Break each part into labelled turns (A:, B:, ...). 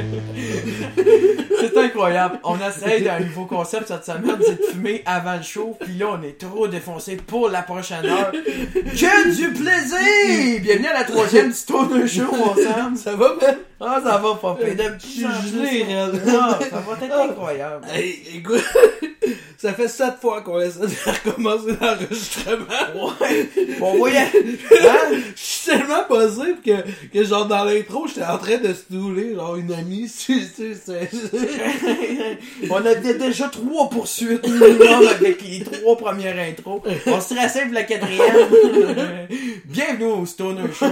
A: C'est incroyable. On essaye d'un nouveau concept cette semaine, c'est de fumer avant le show, puis là on est trop défoncé pour la prochaine heure. Que du plaisir! Bienvenue à la troisième Stoner Show ensemble.
B: Ça va, man?
A: Ah, ça va pas pire.
B: Je suis gelé.
A: Ah, ça va être incroyable.
B: Hey, écoute, ça fait sept fois qu'on essaie de recommencer l'enregistrement.
A: Ouais. Bon, voyez. Hein?
B: Je suis tellement buzzé que, que genre dans l'intro, j'étais en train de stouler genre une amie. Tu sais, c'est-
A: On a déjà trois poursuites minimum avec les trois premières intros. On se stressait pour la quatrième. Bienvenue au Stoner Show.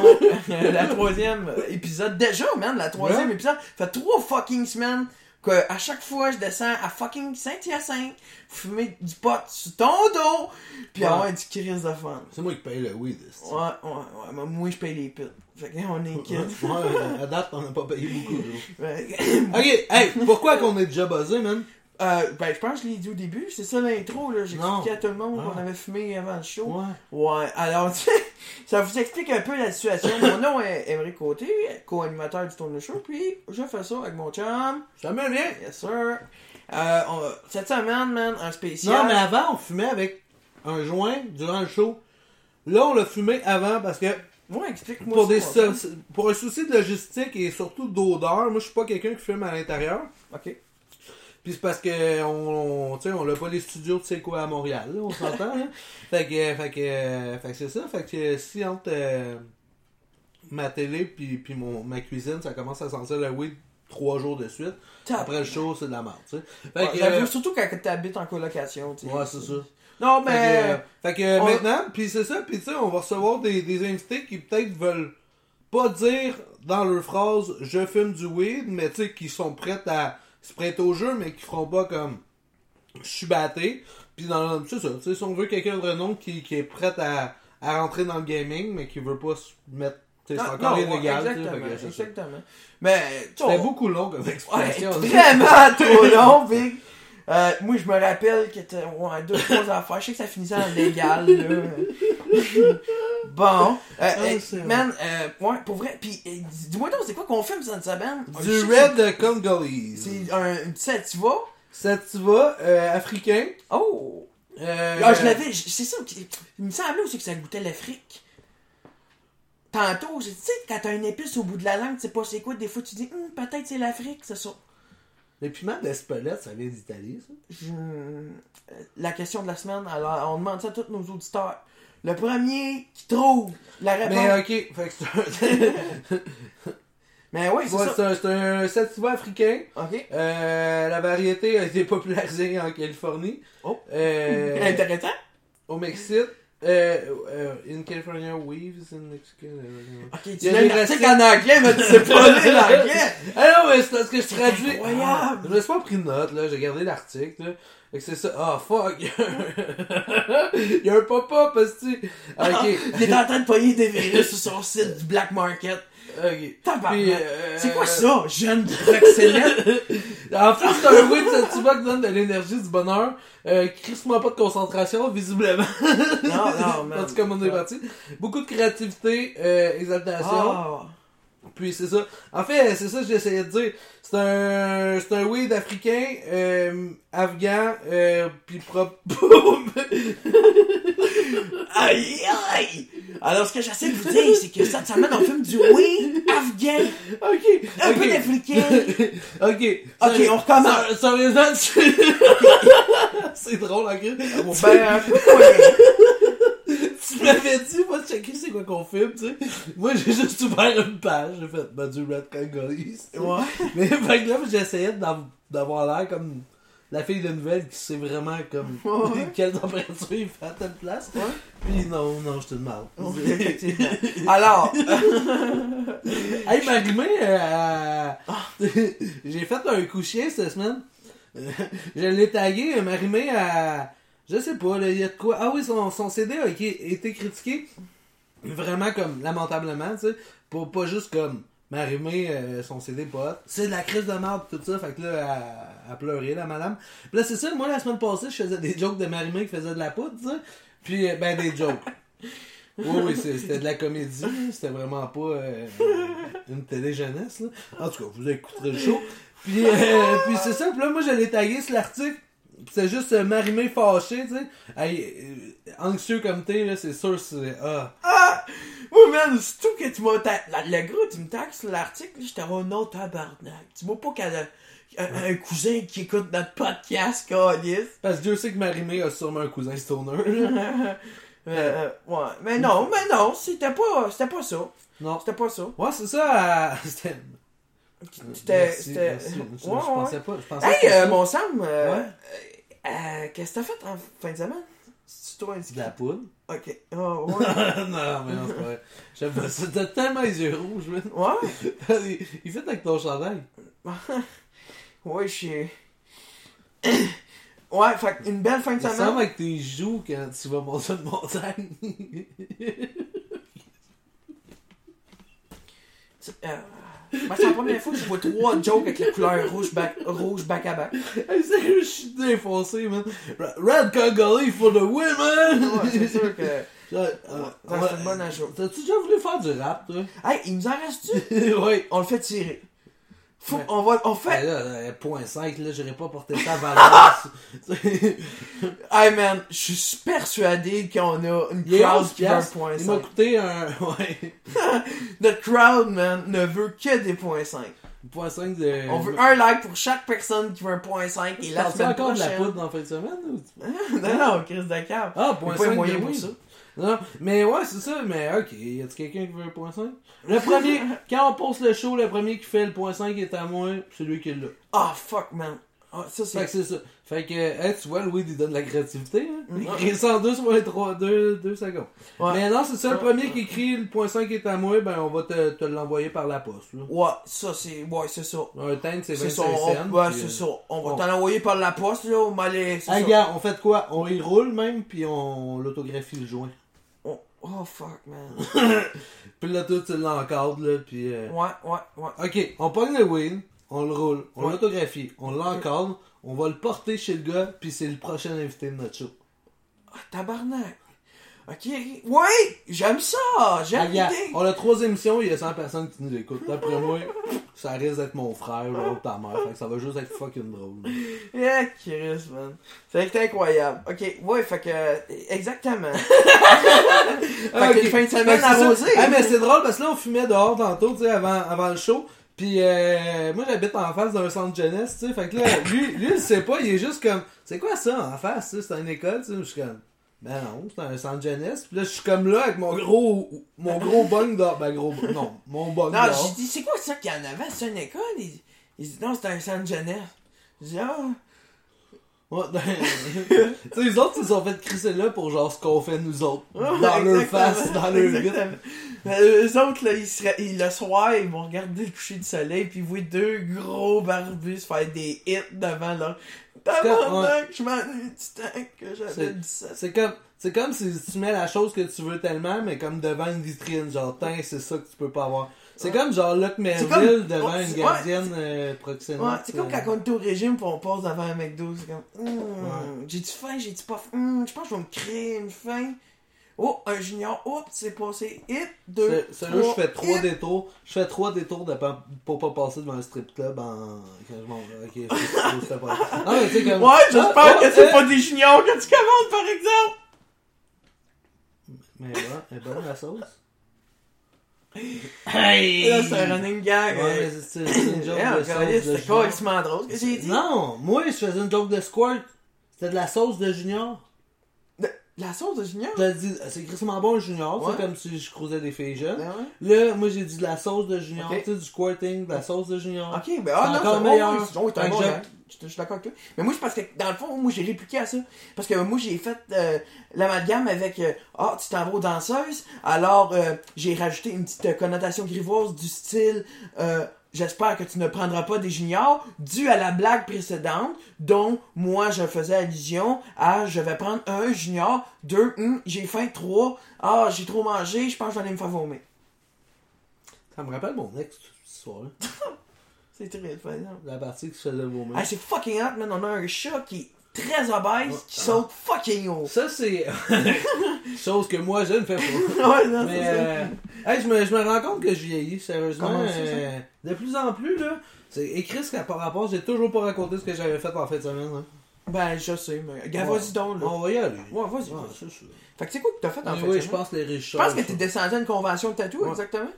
A: la troisième épisode. Déjà, man, la troisième
B: Ouais.
A: épisode. fait trois fucking semaines que à chaque fois je descends à fucking Saint-Hyacinthe, fumer du pot sur ton dos, puis
B: Ouais.
A: avoir du crise de fun.
B: C'est moi qui paye le weed.
A: Ouais, ouais, ouais. mais Moi, je paye les putes. Fait que on est quitte.
B: Ouais, à date, on n'a pas payé beaucoup. Ok, hey, pourquoi qu'on est déjà buzzé, man?
A: Euh, ben, je pense que je l'ai dit au début, c'est ça l'intro, là. Expliqué à tout le monde
B: Ah.
A: qu'on avait fumé avant le show.
B: Ouais.
A: Ouais, alors, ça vous explique un peu la situation. Mon nom est Emery Côté, co-animateur du Tourne Show, puis je fais ça avec mon chum.
B: Ça me vient.
A: Yes, sir. Euh, on- cette semaine, man, un spécial.
B: Non, mais avant, on fumait avec un joint durant le show. Là, on l'a fumé avant parce que
A: Ouais, explique-moi
B: pour, des, pour un souci de logistique et surtout d'odeur, moi, je suis pas quelqu'un qui fume à l'intérieur.
A: Ok.
B: Puis c'est parce que on, on, tu sais, on a pas les studios de C'est quoi à Montréal, là, on s'entend. hein. Fait que, fait que, euh, fait que c'est ça. Fait que si entre euh, ma télé puis, puis mon, ma cuisine, ça commence à sentir le weed trois jours de suite. Après le show, c'est de la merde, tu sais. Fait
A: Ouais,
B: que,
A: j'avoue,
B: euh,
A: surtout quand t'habites en colocation, sais.
B: ouais, c'est ça.
A: Non,
B: Fait que,
A: mais.
B: fait que
A: on-
B: maintenant, puis c'est ça, puis tu sais, on va recevoir des, des invités qui peut-être veulent pas dire dans leur phrase je fume du weed, mais tu sais, qui sont prêts à se prêter au jeu, mais qui feront pas comme je suis batté. Puis dans c'est ça, si on veut quelqu'un de renom qui, qui est prêt à, à rentrer dans le gaming, mais qui veut pas se mettre. tu sais, C'est
A: Non,
B: encore
A: non,
B: illégal,
A: Exactement,
B: que
A: exactement. Mais, tu
B: C'était beaucoup long comme
A: Ouais,
B: explication.
A: vraiment trop long, Big. Euh, moi, je me rappelle que t'as ouais, deux, trois affaires. Je sais que ça finissait en légal, là. bon. Euh, euh,
B: c'est
A: man, euh, ouais, pour vrai. Puis, euh, dis- dis-moi donc, c'est quoi qu'on filme cette semaine?
B: Du Red Congolese.
A: C'est un, sativa.
B: Sativa euh, africain.
A: Oh!
B: Euh,
A: Ah, je l'avais, c'est ça. qui- Il me semblait aussi que ça goûtait l'Afrique. Tantôt, tu sais, quand t'as une épice au bout de la langue, tu sais pas c'est quoi, des fois tu dis, Hum, peut-être c'est l'Afrique, c'est ça.
B: Le piment d'Espelette, ça vient d'Italie, ça?
A: Je- euh, La question de la semaine, alors on demande ça à tous nos auditeurs. Le premier qui trouve la réponse.
B: Mais
A: Mais,
B: ok, fait que c'est un...
A: oui, c'est
B: Ouais,
A: ça.
B: c'est un, c'est un sativa africain.
A: Ok.
B: Euh, la variété a été popularisée en Californie.
A: Oh.
B: Euh,
A: Intéressant.
B: au Mexique. Euh, euh, in California, weaves in Mexico. euh,
A: Ok,
B: Il
A: tu
B: y a
A: l'as
B: racines.
A: en anglais, mais tu sais pas lire l'anglais.
B: Ah non, mais c'est parce que je traduis.
A: incroyable.
B: Ah, je me suis pas pris de note, là. J'ai gardé l'article, là. Fait que c'est ça. Ah, fuck. Il y a un pop-up, parce que. Ok.
A: Il est en train de payer des virus sur son site du black market.
B: Ok.
A: Tabarnak.
B: Puis, euh,
A: C'est quoi ça, jeune proxénète?
B: En fait, c'est un weed sativa qui donne de l'énergie, du bonheur. Euh, crissement pas de concentration, visiblement.
A: Non, non, man.
B: En tout cas, on est parti. Beaucoup de créativité, euh, exaltation.
A: Ah.
B: Puis c'est ça. En fait, c'est ça que j'essayais de dire. C'est un, c'est un weed africain, euh, afghan, euh, puis propre.
A: Aïe, aïe! Alors, ce que j'essaie de vous dire, c'est que cette semaine, on filme du weed afghan,
B: ok.
A: un peu d'africain.
B: ok.
A: Ok, on recommence.
B: Ça, sérieusement, c'est... c'est drôle, ok.
A: Ben,
B: Tu m'avais dit, moi, de checker c'est quoi qu'on filme, tu sais. Moi, j'ai juste ouvert une page, j'ai fait, ben, du Red Congolese.
A: ouais.
B: Mais, fait que là, j'essayais d'av- d'avoir l'air comme la fille de nouvelle qui sait vraiment, comme,
A: Ouais.
B: quelle température il fait à telle place.
A: Ouais.
B: Puis non, non, je te demande.
A: Alors,
B: Hey, Marimé, euh, j'ai fait un coup chien cette semaine. je l'ai tagué, Marimé, à. Je sais pas, il y a de quoi. Ah oui, son, son CD a été, été critiqué vraiment comme lamentablement, tu sais. Pour pas juste comme Marimé, euh, son CD hot. C'est de la crise de merde, tout ça. Fait que là, elle, elle pleurait, la madame. Puis là, c'est ça, moi, la semaine passée, je faisais des jokes de Marimé qui faisait de la poudre, tu sais. Puis, euh, ben, des jokes. Oui, oui, c'est- c'était de la comédie. C'était vraiment pas euh, une télé jeunesse. Là. En tout cas, vous écouterez le show. Puis, euh, puis c'est ça. Puis là, moi, j'allais taguer sur l'article. C'est juste euh, Marimé fâché, tu sais. Hey, euh, anxieux comme t'es, là, c'est sûr, c'est. Ah.
A: Ah! Oui, man, c'est tout que tu m'as. Le gros, tu me taxes sur l'article, j'étais oh non, tabarnak. Tu vois pas a un, un cousin qui écoute notre podcast, calice.
B: Parce que Dieu sait que Marimé a sûrement un cousin stoner. là.
A: Euh, ouais, mais non, mais non, c'était pas, c'était pas ça.
B: Non.
A: C'était pas ça.
B: Ouais, c'est ça. euh, C'était.
A: C'était.
B: Merci,
A: c'était-. Ouais,
B: je
A: ouais.
B: pensais pas. Je pensais
A: Hey, euh, mon Sam, euh,
B: Ouais.
A: euh, euh, qu'est-ce que t'as fait en fin de semaine? C'est toi
B: De la poudre.
A: Ok. Oh, ouais.
B: non, mais non, c'est pas vrai. J'aime pas ça. T'as tellement les yeux rouges, man.
A: ouais?
B: il, fait avec ton chandail.
A: Ouais, je suis. Ouais, fait une belle fin de
B: Ça
A: semaine.
B: ressemble avec tes joues quand tu vas monter une montagne.
A: Euh, ben, c'est la première fois que je vois trois jokes avec la couleur rouge back, rouge back à back.
B: je suis défoncé, man. Red Congolese for the win, man!
A: Ouais, c'est sûr que.
B: Genre,
A: Ouais,
B: euh,
A: c'est
B: ouais.
A: une bonne ajout.
B: T'as-tu déjà voulu faire du rap, toi?
A: Hey, il nous en reste-tu?
B: oui.
A: On le fait tirer. Faut,
B: Ouais.
A: on va, on fait.
B: là, euh, point 5, là, j'aurais pas porté ça à Valence.
A: Hey man, je suis persuadé qu'on a une
B: Il
A: crowd
B: 11
A: qui veut point
B: Il m'a
A: 5.
B: coûté un. Ouais.
A: Notre crowd, man, ne veut que des points 5.
B: Point 5 de.
A: On veut un like pour chaque personne qui veut un point 5 et la semaine
B: encore de la
A: prochaine.
B: poudre en fin de semaine? ou-
A: non, non, Chris de.
B: Ah, point
A: y a pas
B: 5
A: moyen
B: de
A: pour
B: oui.
A: ça.
B: Non, mais ouais, c'est ça, mais ok, y a-tu quelqu'un qui veut un point 5? Le premier, quand on poste le show, le premier qui fait le point 5 est à moi, c'est lui qui l'a.
A: Ah, fuck, man. Ah, ça,
B: Fait que
A: c'est.
B: c'est ça. Fait que, hey, tu vois, Louis, il donne de la créativité, hein? Il écrit 102 sur les 3, 2, 2 secondes.
A: Ouais.
B: Mais non, c'est ça, le
A: Ouais.
B: premier qui écrit le point 5 est à moi, ben on va te, te l'envoyer par la poste, là.
A: Ouais, ça, c'est. Ouais, c'est ça.
B: Un tank, c'est 25
A: C'est ça.
B: cents.
A: On... Ouais,
B: puis,
A: c'est
B: euh,
A: ça. On va
B: bon.
A: t'en envoyer par la poste, là. On va aller. C'est
B: Hey,
A: ça.
B: gars, on fait quoi? On y roule même, puis on l'autographie le joint.
A: Oh, fuck, man.
B: Puis là, tout, tu l'encadres, là, puis... euh,
A: Ouais, ouais, ouais.
B: Ok, on pogne le win, on le roule, on
A: Ouais.
B: l'autographie, on l'encadre, on va le porter chez le gars, puis c'est le prochain invité de notre show.
A: Ah, tabarnak. Ok. Ouais, j'aime ça. J'aime l'idée.
B: on a trois émissions, il y a 100 personnes qui nous écoutent. D'après moi, ça risque d'être mon frère ou ta mère, fait que ça va juste être fucking drôle.
A: Yeah, Chris, man. C'est incroyable. Ok, ouais, fait que. Exactement. Fait que
B: ok.
A: une fin de semaine
B: que
A: arrosée.
B: Ah, mais c'est drôle parce que là, on fumait dehors tantôt, tu sais, avant, avant le show. Puis euh, moi, j'habite en face d'un centre jeunesse, tu sais. Fait que là, lui, lui, il sait pas, il est juste comme, c'est quoi ça en face, tu sais, c'est une école, tu sais. Je suis comme, ben non, c'est un centre jeunesse. Puis là, je suis comme là avec mon gros, mon gros bung dehors. Ben gros, non, mon bung
A: Non, j'ai dit, c'est quoi ça qu'il y en avait? C'est une école? Il, il dit, non, c'est un centre jeunesse. Dit, ah.
B: Ouais, ben, tu sais, les autres, ils se sont fait crisser là pour genre ce qu'on fait nous autres. Dans
A: Ouais,
B: leur face, dans leur.
A: Mais eux autres, là, ils seraient, ils, le soir, ils vont regarder le coucher du soleil, puis ils voient deux gros barbus faire des hits devant leur. Tabarnak, je m'ennuie du temps que j'avais
B: C'est-
A: 17.
B: C'est comme, c'est comme si tu mets la chose que tu veux tellement, mais comme devant une vitrine, genre, tiens, c'est ça que tu peux pas avoir. C'est
A: Ouais.
B: comme genre Luc Merville
A: comme-
B: devant
A: ouais,
B: une gardienne euh, proxénète.
A: Ouais, c'est comme
B: euh,
A: quand on était au régime pis on passe devant un McDo, c'est comme hum,
B: Ouais.
A: j'ai-tu faim, j'ai-tu pas faim, Hum, je pense que je vais me créer une faim. Oh, un junior, oups, c'est passé, hit, deux,
B: c'est- Celui-là, je fais trois
A: hit.
B: détours. Je fais trois détours de pas, pour pas passer devant un strip club en. Quand je m'en vais. Ok, c'est- c'est- c'était pas. Non, mais tu sais, comme.
A: Ouais, j'espère
B: Ah,
A: que c'est
B: euh,
A: pas des juniors que tu commandes, par exemple.
B: Mais ouais, elle est bonne la sauce.
A: Et là, c'est un running gag.
B: Ouais, mais c'est c'est une joke de sauce
A: carrément drôle ce que j'ai dit.
B: Non, moi, je faisais une joke de squirt. C'était de la sauce de junior.
A: La sauce de junior?
B: T'as dit, c'est crissement bon le junior,
A: Ouais.
B: c'est comme si je croisais des filles jeunes.
A: Ben ouais.
B: Là, moi j'ai dit de la sauce de junior, tu sais, du squirting, de la sauce de junior.
A: Ok, ben ah non,
B: encore
A: c'est bon,
B: meilleur.
A: oui, t'es un bon
B: je-.
A: Je je suis d'accord avec toi. Mais moi, c'est parce que, dans le fond, moi, j'ai répliqué à ça. Parce que moi, j'ai fait euh, l'amalgame avec euh, Ah, tu t'en vas aux danseuses. Alors, euh, j'ai rajouté une petite euh, connotation grivoise du style euh, J'espère que tu ne prendras pas des juniors, dû à la blague précédente, dont moi je faisais allusion à je vais prendre un junior, deux, hum, j'ai faim, trois, ah, j'ai trop mangé, je pense que je vais aller me faire vomir.
B: Ça me rappelle mon ex, ce soir-là.
A: C'est très exemple.
B: La partie qui se faisait vomir.
A: Ah, c'est fucking hot, man. On a un chat qui est très obèses qui sautent fucking haut.
B: Ça, c'est. Chose que moi, je ne fais pas.
A: ouais, non,
B: Mais
A: c'est ça.
B: euh, hey, je, me, je me rends compte que je vieillis, sérieusement.
A: Ça,
B: euh, de plus en plus, là. C'est écrit ce qu'à par rapport, j'ai toujours pas raconté ce que j'avais fait en fin de semaine. Hein.
A: Ben, je sais, mais. Gars,
B: Ouais.
A: vas-y donc, là.
B: On va y aller.
A: Ouais, vas-y.
B: Ouais, c'est.
A: Fait que tu sais quoi que t'as fait en fait?
B: oui, je pense que les riches
A: Je pense que t'es descendu à une convention de tatou,
B: Ouais.
A: exactement.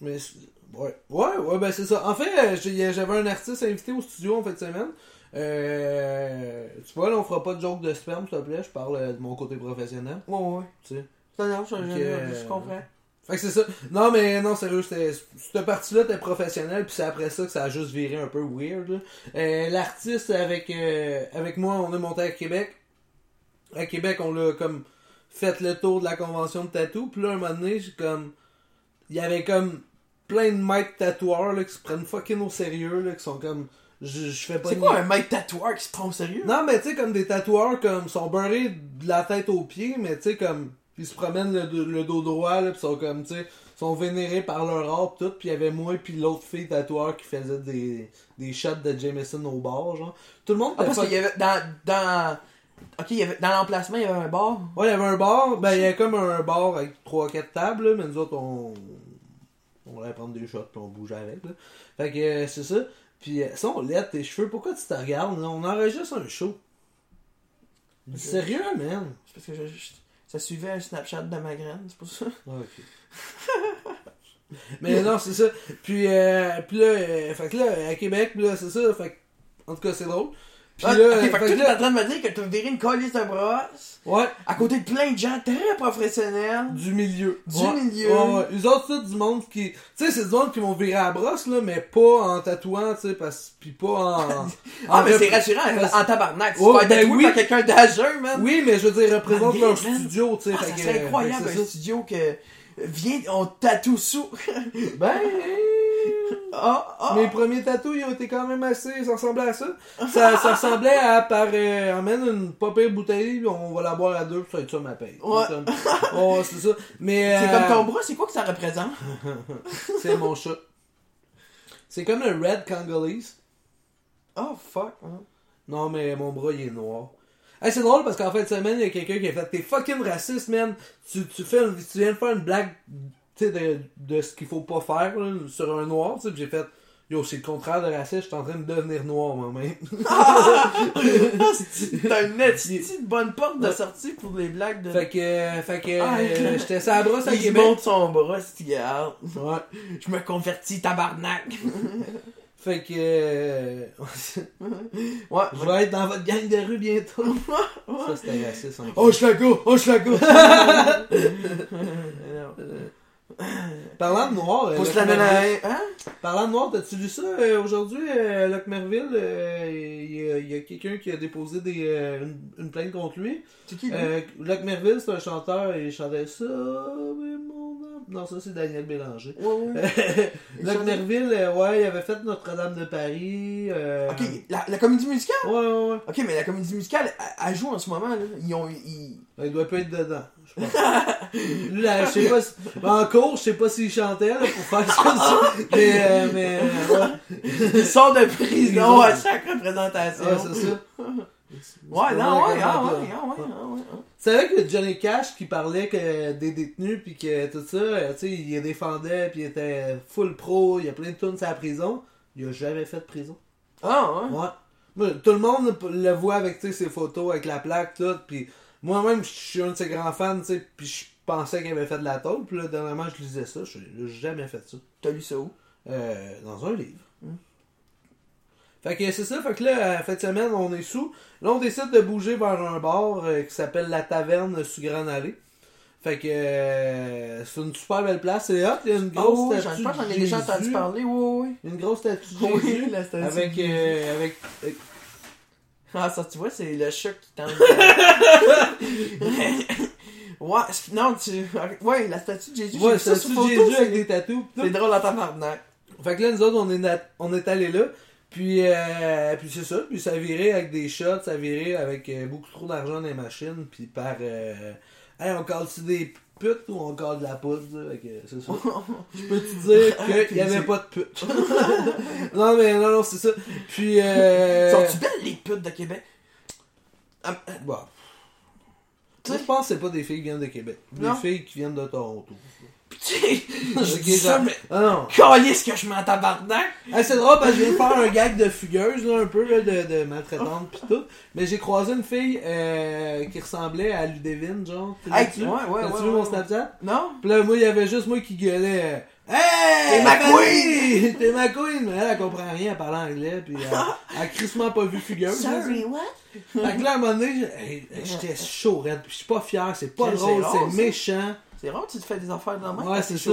B: Mais c'est- ouais, ouais, ouais, ben c'est ça. En fait, euh, j'avais un artiste invité au studio en fin de semaine. Euh, tu vois, là, on fera pas de joke de sperme, s'il te plaît. Je parle euh, de mon côté professionnel,
A: Ouais, ouais.
B: tu sais.
A: Non, non, je,
B: Ok,
A: je-
B: euh,
A: je comprends.
B: Fait que c'est ça. Non, mais non, sérieux, c'était, cette partie-là était professionnelle, puis c'est après ça que ça a juste viré un peu weird. Euh, l'artiste avec, euh, avec moi, on est monté à Québec. À Québec, on l'a comme fait le tour de la convention de tatou, puis là, un moment donné, j'ai comme. Il y avait comme plein de maîtres tatoueurs là, qui se prennent fucking au sérieux, là, qui sont comme. Je, je fais pas
A: C'est quoi un mec tatoueur qui se prend au sérieux?
B: non, mais tu sais, comme des tatoueurs, comme, sont beurrés de la tête aux pieds, mais tu sais, comme, ils se promènent le, le dos droit, là, pis sont comme, tu sais, sont vénérés par leur art, pis tout, pis il y avait moi puis l'autre fille tatoueur qui faisait des, des shots de Jameson au bar, genre. Tout le monde
A: Ah, parce
B: fuck-
A: qu'il y avait dans. dans... Ok, il y avait, dans l'emplacement, il y avait un bar?
B: Ouais, il y avait un bar, ben, il y avait comme un bar avec 3-4 tables, là, mais nous autres, on, on allait prendre des shots, pis on bougeait avec, là. Fait que, euh, c'est ça. Pis, euh, on laide tes cheveux, pourquoi tu te regardes? On enregistre un show. Sérieux, man?
A: C'est parce que je- je- ça suivait un Snapchat de ma graine, c'est pour ça.
B: Ah, ok. Mais non, c'est ça. Puis, euh, puis là, euh, fait que là, à Québec, puis là, c'est ça. Fait que, en tout cas, c'est drôle. Puis
A: Ah,
B: là,
A: ok, fait que
B: fait que
A: t'es en train de me dire que t'as viré une colisse de brosse?
B: Ouais,
A: à côté de plein de gens très professionnels.
B: du milieu.
A: Du
B: Ouais.
A: milieu.
B: Ouais, ouais. Eux autres, c'est du monde qui. Tu sais, c'est du monde qui vont virer à la brosse, là, mais pas en tatouant, tu sais, parce... puis pas en.
A: Ah,
B: en
A: mais c'est rassurant,
B: parce-
A: en tabarnak. Tu
B: Ouais,
A: te fais
B: ben oui.
A: par quelqu'un d'âgeux, man.
B: Oui, mais je veux dire, représente leur studio, tu sais.
A: Ah, serait
B: euh,
A: incroyable, un
B: c'est
A: studio que. Viens, on tatoue sous.
B: Ben.
A: Ah, ah.
B: Mes premiers tatous, ils ont été quand même assez. Ça ressemblait à ça. Ça, ça ressemblait à par. Euh, emmène une pas pire bouteille, on va la boire à deux, puis ça va être ça ma paye.
A: Ouais.
B: C'est comme- Oh, c'est ça. Mais.
A: C'est
B: euh,
A: comme ton bras, c'est quoi que ça représente?
B: C'est mon chat. C'est comme le Red Congolese.
A: Oh, fuck. hein?
B: Non, mais mon bras, il est noir. Hey, c'est drôle parce qu'en fin de semaine, il y a quelqu'un qui a fait T'es fucking raciste, man. Tu, tu, fais, tu viens de faire une blague de, de ce qu'il faut pas faire là, sur un noir. tu j'ai fait Yo, c'est le contraire de raciste, je suis en train de devenir noir moi-même.
A: T'as une petite bonne porte de sortie pour les blagues de.
B: fait que, fait que
A: Ah,
B: euh, j'étais la brosse à
A: il
B: Québec.
A: monte son bras, c'est regarde.
B: Ouais.
A: Je me convertis, tabarnak.
B: Fait que. euh,
A: Ouais.
B: je vais être dans votre gang de rue bientôt. Ça, c'était raciste. hein.
A: Oh, je la go, oh, je la go.
B: Parlant de noir, euh,
A: la
B: Merville-.
A: Hein?
B: Parlant de noir, t'as-tu lu ça euh, aujourd'hui, euh, Luc Merville? euh, Il y a, quelqu'un qui a déposé des, euh, une, une plainte contre lui.
A: C'est qui,
B: Luc Merville, c'est un chanteur et il chantait ça, mais mon âme. Non, ça c'est Daniel Bélanger.
A: Ouais, ouais. Chantait-
B: Merville, ouais, il avait fait Notre-Dame de Paris.
A: Ok, la, la comédie musicale?
B: Ouais, ouais, ouais.
A: Ok, mais la comédie musicale, elle, elle joue en ce moment, là. Ils ont. Ils...
B: Il doit pas être dedans, je pense. Lui, là, je sais pas si... En cours, je sais pas s'il chantait là, pour faire ça. mais, euh, mais, euh, ouais.
A: Ils sortent de prison à chaque représentation.
B: Ouais, c'est ça.
A: Ouais, non, ouais, ah,
B: Ouais.
A: ouais, ah, ouais, ah, ouais. ah.
B: C'est vrai que Johnny Cash qui parlait que des détenus puis que tout ça, euh, tu sais, il les défendait puis il était full pro, il y a plein de tunes à la prison. Il a jamais fait de prison.
A: Ah, ouais.
B: Ouais. Tout le monde le voit avec ses photos, avec la plaque, tout. Puis moi-même, je suis un de ses grands fans, tu sais, puis je pensais qu'il avait fait de la tôle. Puis là, dernièrement, je lisais ça. Je n'ai jamais fait ça.
A: T'as lu ça où?
B: Euh, dans un livre.
A: Hmm.
B: Fait que c'est ça, fait que là, fin de semaine, on est sous. Là, on décide de bouger vers un bar euh, qui s'appelle La Taverne sous Grande Allée. Fait que euh, c'est une super belle place, c'est hot, il y a une
A: Oh,
B: grosse statue
A: je pense que j'en ai déjà entendu parler, oui, oui.
B: Une grosse statue
A: Oui, la statue
B: avec, euh, avec, avec-
A: Ah, ça, tu vois, c'est le chat qui tente. ouais, non, tu. Ouais, la statue de Jésus.
B: ouais,
A: ça
B: statue de Jésus avec des tatous.
A: C'est drôle en tabarnak.
B: Fait que là, nous autres, on est, on est allés là. Puis, euh, puis c'est ça. Puis ça a viré avec des shots, ça a viré avec euh, beaucoup trop d'argent dans les machines. Puis par. Euh, hey, on cale-tu des putes ou on cale de la poudre? là? Fait que c'est ça. Je peux te dire qu'il n'y avait pas de putes. non, mais non, non, c'est ça. Puis. Euh,
A: Sont-tu belles les putes de Québec? Ah, ah,
B: Bon.
A: Tu
B: Moi,
A: sais-
B: je pense que c'est pas des filles qui viennent de Québec. Des
A: Non.
B: filles qui viennent de Toronto.
A: Tu sais, je
B: Ok,
A: dis ça, mais.
B: Ah non.
A: Calisse que je m'en tabarnak!
B: Ah, c'est drôle parce que je viens de faire un gag de fugueuse, là, un peu, là, de, de maltraitante pis tout. Mais j'ai croisé une fille euh, qui ressemblait à Ludivine, genre.
A: Hey,
B: vu-tu?
A: ouais, ouais,
B: T'as-tu
A: ouais,
B: vu mon. Snapchat?
A: Non?
B: Pis là, moi, il y avait juste moi qui gueulais. euh, Hey!
A: T'es ma
B: Fanny! T'es ma queen! Mais elle, elle comprend rien, elle parle anglais, pis elle, elle a crissement pas vu fugueuse. là,
A: what?
B: Fait que là, à un moment donné, j'étais chaud, raide, pis je suis pas fier, c'est pas
A: C'est
B: drôle, c'est
A: ça. C'est rare, tu te fais des affaires de même.
B: Ouais,
A: quand
B: c'est ça.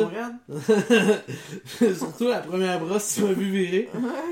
B: Surtout la première brosse, tu m'as vu virer.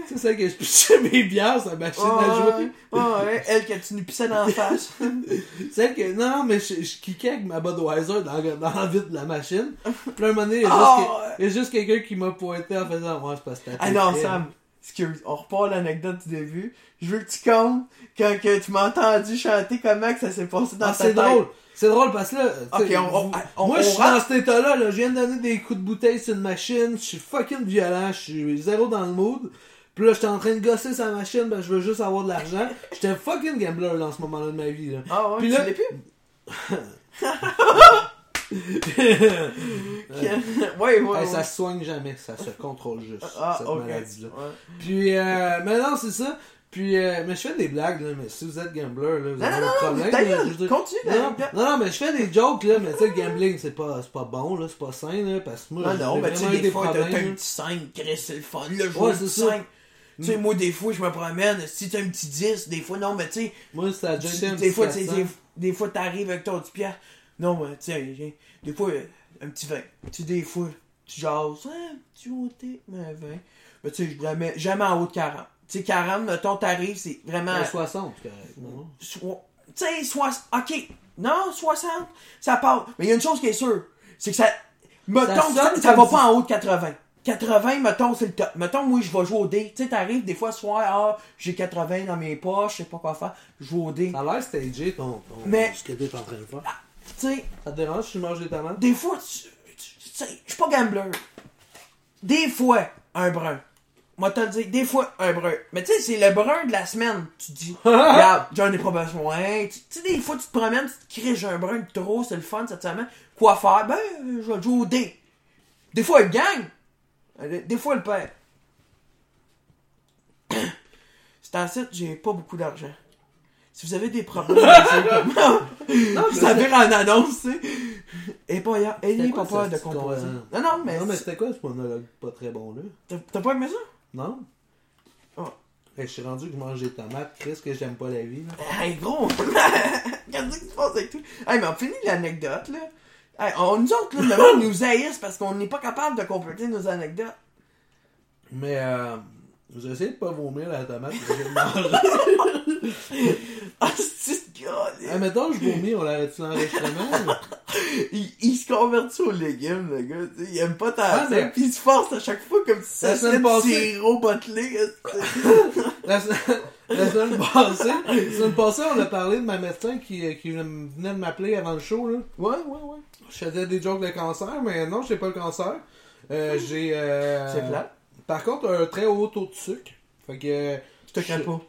B: C'est ça que je pichais mes bières sur la machine à jouer.
A: Ouais, ouais, ouais, elle que tu nous pissais dans la face.
B: Celle que, non, mais je, je kickais avec ma Budweiser dans, dans la vitre de la machine. Puis là, un moment donné, il y a juste,
A: Oh,
B: que- il y a juste quelqu'un qui m'a pointé en faisant, ouais, c'est parce que
A: Ah non. Sam, excuse, on repart à l'anecdote du début. Je veux que tu comptes quand que tu m'as entendu chanter comment que ça s'est passé dans
B: Ah,
A: ta
B: c'est
A: tête.
B: drôle. C'est drôle parce que là, tu
A: Ok,
B: sais,
A: on- on-
B: vous-
A: on-
B: moi je suis dans cet état-là, là, je viens de donner des coups de bouteille sur une machine, je suis fucking violent, je suis zéro dans le mood. Puis là, j'étais en train de gosser sa machine, ben je veux juste avoir de l'argent. J'étais fucking gambler dans ce moment-là de ma vie. Là.
A: Ah ouais,
B: Puis
A: tu
B: là-
A: plus? ouais, ouais, ouais.
B: ça se soigne jamais, ça se contrôle juste,
A: Ah,
B: cette maladie-là.
A: Ouais.
B: Puis, euh, mais non, c'est ça. Puis, euh, mais je fais des blagues, là, mais si vous êtes gambler, là, vous
A: Non,
B: avez
A: non,
B: un problème. là, je
A: continue
B: non, non, non, non, mais je fais des jokes, là, mais tu sais, le gambling, c'est pas, pas bon, là, c'est pas sain, là, parce que moi,
A: Non, non, mais tu sais, des fois, t'as un petit 5, Chris, c'est le fun. Là, jouer
B: Ouais, c'est ça.
A: 5. Tu sais, moi, des fois, je me promène. Si t'as un petit 10, des fois, non, mais tu sais,
B: Moi, ça a déjà été un
A: des
B: petit
A: fois, tu sais,
B: 400.
A: des, des fois, t'arrives avec ton 10 piastres. Non, mais tu sais, des fois, euh, un petit 20. Tu des fois, tu jases, ah, tu ôté, mais 20. Mais tu sais, jamais, jamais en haut de 40. Tu sais, 40, mettons, t'arrives, c'est vraiment.
B: Ouais, 60, c'est correct, non?
A: So- Tu sais, soit. Ok. Non, 60, ça part. Mais il y a une chose qui est sûre. C'est que ça. Mettons,
B: Ça
A: ça, ça va pas en haut de 80. 80, mettons, c'est le top. Mettons, moi, je vais jouer au dé. Tu sais, t'arrives des fois, soir, ah, j'ai 80 dans mes poches, je sais pas quoi faire. Je joue au dé.
B: Ça a l'air stagé, ton, ton,
A: Mais-
B: ce que t'es en train de faire.
A: Tu sais,
B: Ça te dérange si je mange des tomates?
A: des fois, tu. tu- sais, je suis pas gambler. Des fois, un brun. Moi, te le dire, des fois, un brun. Mais tu sais, c'est le brun de la semaine. Tu dis, regarde, j'en ai pas besoin. Tu sais, des fois, tu te promènes, tu te cries, j'ai un brun de trop, c'est le fun cette semaine. Quoi faire? Ben, je vais jouer au dé. Des fois, il gagne. Euh, Des fois, il perd. C'est en site, j'ai pas beaucoup d'argent. Si vous avez des problèmes,
B: Non,
A: vous savez en annonce, tu sais. Et pas hier. Ayez pas peur
B: ça,
A: de composer.
B: con-
A: Non, non, mais.
B: Non, mais c'était quoi ce monologue pas très bon, là?
A: T'as pas aimé ça?
B: Non?
A: Oh.
B: Hey, je suis rendu que je mange des tomates, Chris, que j'aime pas la vie, là.
A: Hey, gros! Qu'est-ce qui se passe avec toi? Hey, mais on finit l'anecdote, là. Hey, on, nous autres, là, le monde nous haïsse parce qu'on n'est pas capable de compléter nos anecdotes.
B: Mais, euh, j'ai essayé de pas vomir la tomate que j'ai mangé.
A: Ah, c'est
B: Ah, mettons, je vomis, on l'arrête-tu l'enregistrement?
A: il, il se convertit aux légumes, le gars. tu sais, Il aime pas ta
B: Ah, mais-
A: Puis il se force à chaque fois comme si ça
B: La semaine
A: du
B: passée-
A: sirop bottelé.
B: La, se- la semaine passée, la semaine passée, on a parlé de ma médecin qui, qui venait de m'appeler avant le show, là.
A: Ouais, ouais, ouais.
B: Je faisais des jokes de cancer, mais non, j'ai pas le cancer. Euh, j'ai. euh,
A: C'est plat.
B: Par contre, un très haut taux de sucre. Fait que.
A: Je te crains pas.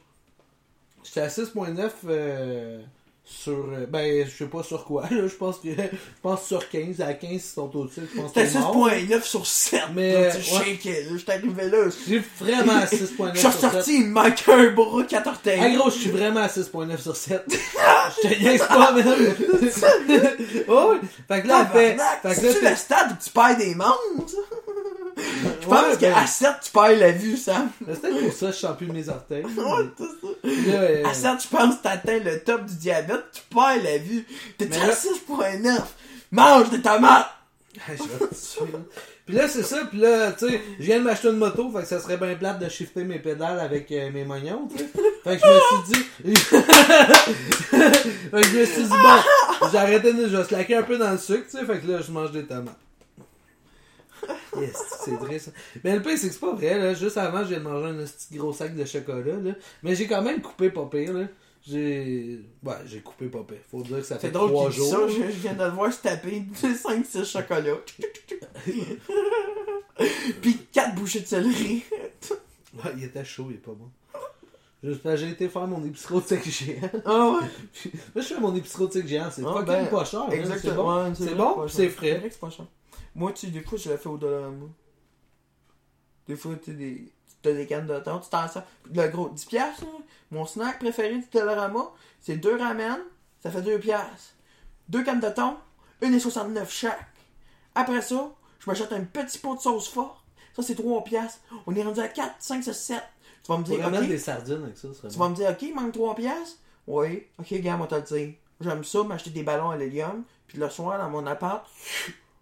B: J'étais à 6.9 euh, sur. euh, ben, je sais pas sur quoi, là. Je pense que. Je pense sur 15. À 15, c'est ton taux de sucre. Je pense que
A: C'était
B: t'es mort.
A: 6.9 sur 7.
B: Mais,
A: shakais, là. J'étais arrivé là.
B: J'ai vraiment à 6.9
A: Je suis
B: sur 7.
A: ressorti, il me manquait un bras, 4 orteils.
B: Ah gros, je suis vraiment à 6.9 sur 7. je te niaise pas, même. oh. Fait que là, fait. Fait que là, fait-
A: le stade où tu perds des membres? Je pense
B: Ouais,
A: qu'à
B: ben,
A: 7, tu perds la vue, Sam.
B: C'était pour ça, je sens plus mes orteils.
A: Ouais, c'est ça.
B: Là, euh,
A: À 7, je pense que t'atteins le top du diabète, tu perds la vue. T'es
B: Mais
A: à
B: là-
A: 6.9. Mange des tomates!
B: Je vais te tuer. Puis là, c'est ça. Puis là, tu sais, je viens de m'acheter une moto. Fait que ça serait bien plate de shifter mes pédales avec euh, mes moignons, tu sais. Fait que je me suis dit. fait que je me suis dit, bon, arrêté de. Je vais slacker un peu dans le sucre, tu sais. Fait que là, je mange des tomates. Yes, c'est ça. Mais le pire, c'est que c'est pas vrai, là. Juste avant, j'ai mangé un petit gros sac de chocolat, là. Mais j'ai quand même coupé pas pire, là. J'ai. Ouais, j'ai coupé pas pire. Faut dire que ça fait trois jours.
A: ça, je, viens de le voir se taper 5-6 chocolats. Puis 4 bouchées de céleri.
B: Ouais, il était chaud, il est pas bon. Que j'ai été faire mon épicerie au tigre géant.
A: Ah ouais?
B: Puis, Moi, je fais mon épicerie au géant. C'est
A: Ah,
B: fucking
A: ben,
B: pas cher. hein, C'est
A: Exactement.
B: bon. C'est bon,
A: cher.
B: c'est frais.
A: Moi, tu sais, des fois, je l'ai fait au Dollarama. Des fois, tu des... t'as des cannes de thon, tu t'en sers. Le gros, 10 piastres, là. Mon snack préféré du Dollarama, c'est deux ramen, ça fait 2 piastres. Deux cannes de thon, 1,69 chaque. Après ça, je m'achète un petit pot de sauce forte. Ça, c'est 3 piastres. On est rendu à 4, 5, 6, 7. Tu vas me dire,
B: pourrais mettre
A: ok,
B: des sardines avec ça. ça serait
A: tu vas me dire, ok, il manque 3 piastres. Oui, ok, gars, moi, te le dire. J'aime ça, m'acheter des ballons à l'hélium. Puis le soir, dans mon appart,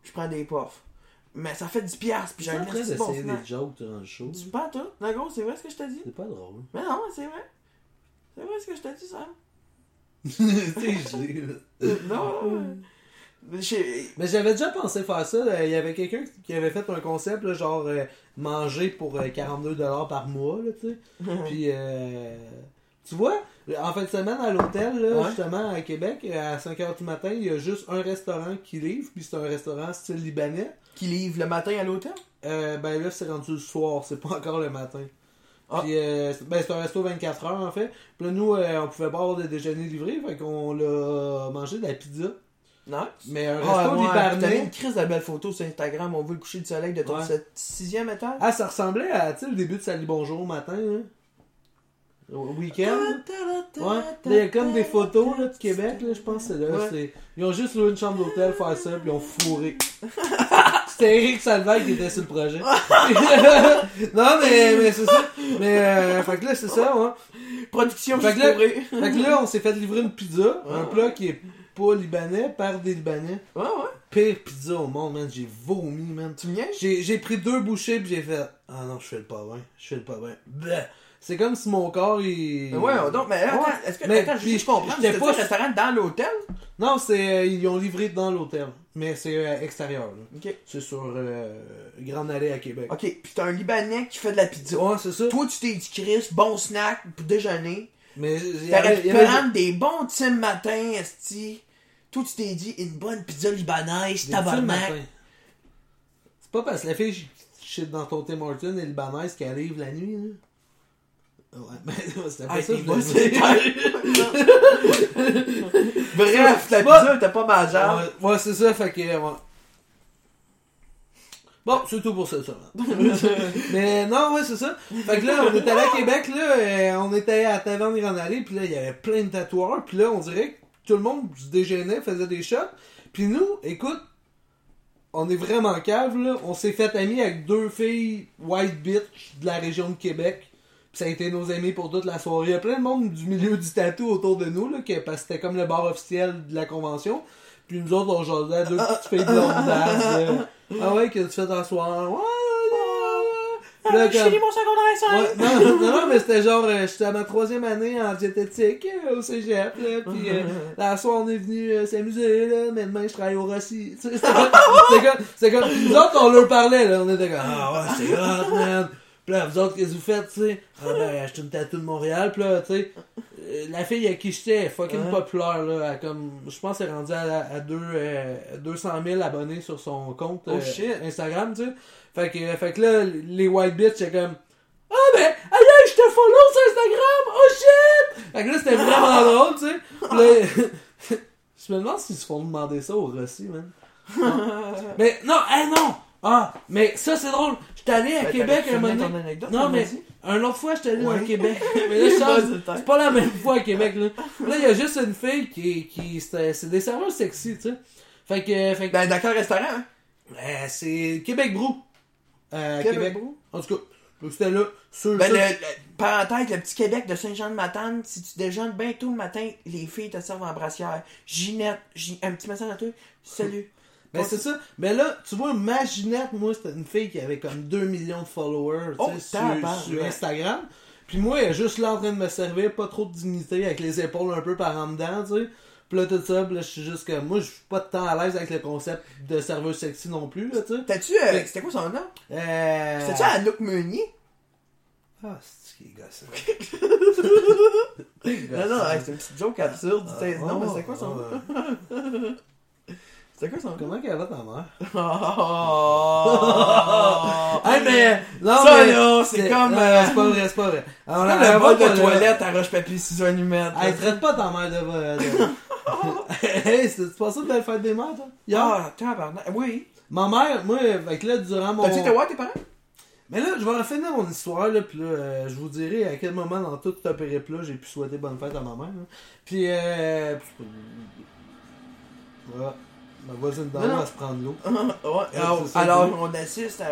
A: je prends des puffs. Mais ça fait 10 piastres. Puis j'ai un petit bon
B: des jokes durant le show.
A: Tu pas toi? La grosse, c'est vrai ce que je t'ai dit?
B: C'est pas drôle.
A: Mais non, c'est vrai. C'est vrai ce que je t'ai dit, Sam.
B: T'es gelé, là.
A: non. mais
B: j'avais déjà pensé faire ça. là. Il y avait quelqu'un qui avait fait un concept, là, genre euh, manger pour euh, 42$ par mois, là, tu sais. Puis, euh, tu vois, en fin de semaine à l'hôtel, là,
A: Ouais.
B: justement, à Québec, à 5h du matin, il y a juste un restaurant qui livre, puis c'est un restaurant style libanais.
A: Qui livre le matin à l'hôtel?
B: Euh, ben là, c'est rendu le soir, c'est pas encore le matin.
A: Ah.
B: Puis, euh, ben, c'est un resto 24 heures, en fait. Puis là, nous, euh, on pouvait pas avoir de déjeuner livré, fait qu'on l'a mangé de la pizza.
A: Non.
B: Mais un resto
A: Ah, ouais, une crise de belles photos sur Instagram. On veut le coucher du soleil de ton
B: Ouais.
A: sixième étage.
B: Ah, ça ressemblait à, tu le début de Salut Bonjour au matin, hein. Au week-end. Ouais. Il y a comme des photos, là, du Québec, là, je pense que c'est là.
A: Ouais.
B: c'est- Ils ont juste loué une chambre d'hôtel, faire ça, puis ils ont fourré. C'était Eric Salvaire qui était sur le projet. non, mais, mais c'est ça. Mais, euh, fait que là, c'est ça, ouais.
A: Production
B: Fait que là-. Fait que là, on s'est fait livrer une pizza, un plat qui est pas libanais, par des libanais.
A: Ouais, ouais.
B: Pire pizza au monde, man. J'ai vomi, man.
A: Tu me niaises?
B: J'ai, j'ai pris deux bouchées puis j'ai fait Ah non, je fais le pas bien. Je fais le pas bien. Bleh. C'est comme si mon corps il.
A: Mais ouais, donc, mais attends,
B: Ouais.
A: est-ce que,
B: Mais
A: attends,
B: puis, j'étais
A: c'était
B: pas-
A: un restaurant dans l'hôtel?
B: Non, c'est euh, ils ont livré dans l'hôtel, mais c'est euh, extérieur. là.
A: Ok.
B: C'est sur euh, Grande Allée à Québec.
A: Ok, pis t'as un Libanais qui fait de la pizza.
B: Ouais, c'est ça.
A: Toi, tu t'es dit, Chris, bon snack pour déjeuner.
B: Mais y
A: T'aurais pu prendre des bons Tim matin, esti. Toi, tu t'es dit, une bonne pizza libanaise, tabarnak.
B: C'est pas parce que la fille shit dans ton Tim Hortons est libanaise qui arrive la nuit, là. Ouais, mais c'était pas
A: Ah,
B: ça je voulais.
A: Bref, la pizza était pas mangeable.
B: Ouais, ouais, c'est ça, fait que. Bon, c'est tout pour cette semaine. Mais non, ouais, c'est ça. Fait que là, on est allé à Québec, là, on était à Taverne Grande Allée, puis là, il y avait plein de tatoueurs, puis là, on dirait que tout le monde se déjeunait, faisait des shots. Puis nous, écoute, on est vraiment cave, là. On s'est fait amis avec deux filles white bitch de la région de Québec. Ça a été nos amis pour toute la soirée. Il y a plein de monde du milieu du tatou autour de nous, là, que- parce que c'était comme le bar officiel de la convention. Puis nous autres, on jasait à deux petites filles blondasses. là. Ah ouais, que tu fais ta soirée? Ouais, là,
A: Ah, je
B: comme-
A: finis mon secondaire 5.
B: Ouais, non, non, non, mais c'était genre, euh, j'étais à ma troisième année en diététique euh, au cégep, là, puis euh, la soir on est venu euh, s'amuser, là, mais demain je travaille au Rossi. C'était comme, c'était comme, nous autres on leur parlait, là, on était comme, ah ouais, c'est hot, man. Puis là, vous autres, qu'est-ce que vous faites, tu sais? Ah ben, j'ai acheté une tatou de Montréal, puis là, tu sais, euh, la fille à qui j'étais, fucking
A: Ouais.
B: populaire, là, elle comme, je pense qu'elle est rendue à, à deux, euh, 200 000 abonnés sur son compte
A: Oh,
B: euh,
A: shit.
B: Instagram, tu sais. Fait que, fait que là, les white bitches, c'est comme, ah ben, aïe aïe, je te follow sur Instagram, oh shit! Fait que là, c'était vraiment drôle, tu sais. Je me demande s'ils se font demander ça au Rossi, man. Non. mais non, hey non! Ah, mais ça c'est drôle. J'étais allé à
A: Ben,
B: Québec un moment donné.
A: anecdote,
B: Non, mais un autre fois, j'étais allé
A: Ouais.
B: à Québec. mais là, change- c'est pas la même fois à Québec, là. Là, il y a juste une fille qui, qui c'est des serveurs sexy, tu sais. Fait que, fait que,
A: Ben, d'accord, restaurant, hein?
B: euh, c'est Québec Brou. Euh,
A: Québec
B: Québec,
A: Brou?
B: En tout cas, c'était là. Sur
A: Ben, le, le- parenthèse, le petit Québec de Saint-Jean-de-Matane, si tu déjeunes bien tôt le matin, les filles te servent en brassière. Ginette, Gi- un petit message à toi. Salut.
B: Ben, c'est ça. Mais là, tu vois, ma Ginette, moi, c'était une fille qui avait comme 2 millions de followers tu
A: Oh,
B: sais, sur, Instagram. Puis moi, elle est juste là en train de me servir, pas trop de dignité, avec les épaules un peu par en dedans, tu sais. Puis là, tout ça, là, je suis juste comme. Moi, je suis pas tant à l'aise avec le concept de serveur sexy non plus, là, tu sais.
A: T'as-tu. euh,
B: Mais-
A: C'était quoi son nom?
B: Euh...
A: C'était-tu Anouk Meunier?
B: Ah, c'est qui gossant.
A: Non, non, c'est une petite joke absurde.
B: Ah,
A: non,
B: oh,
A: mais c'est quoi son nom?
B: ah,
A: C'était quoi son?
B: Comment qu'elle va ta mère?
A: Oh!
B: Hey, mais. Non,
A: Ça,
B: mais.
A: là, c'est comme, euh,
B: c'est pas vrai, c'est pas vrai. Alors,
A: Comme
B: elle
A: le bol
B: pas
A: de
B: là.
A: toilette à roche-papier ciseaux allumette.
B: Hey, traite pas ta mère de. de... hey, c'est- tu penses ça de la fête des mères, toi?
A: Ah, tabarnak. Oui.
B: Ma mère, moi, avec là, durant mon.
A: T'as-tu été voir tes parents?
B: Mais là, je vais finir mon histoire, là, puis là, euh, je vous dirai à quel moment dans tout ce périple-là, j'ai pu souhaiter bonne fête à ma mère. là. Puis, euh. voilà. Ma voisine d'en
A: Non, non.
B: haut va se prendre l'eau.
A: Ouais,
B: c'est
A: alors,
B: ça,
A: alors,
B: oui.
A: on assiste à.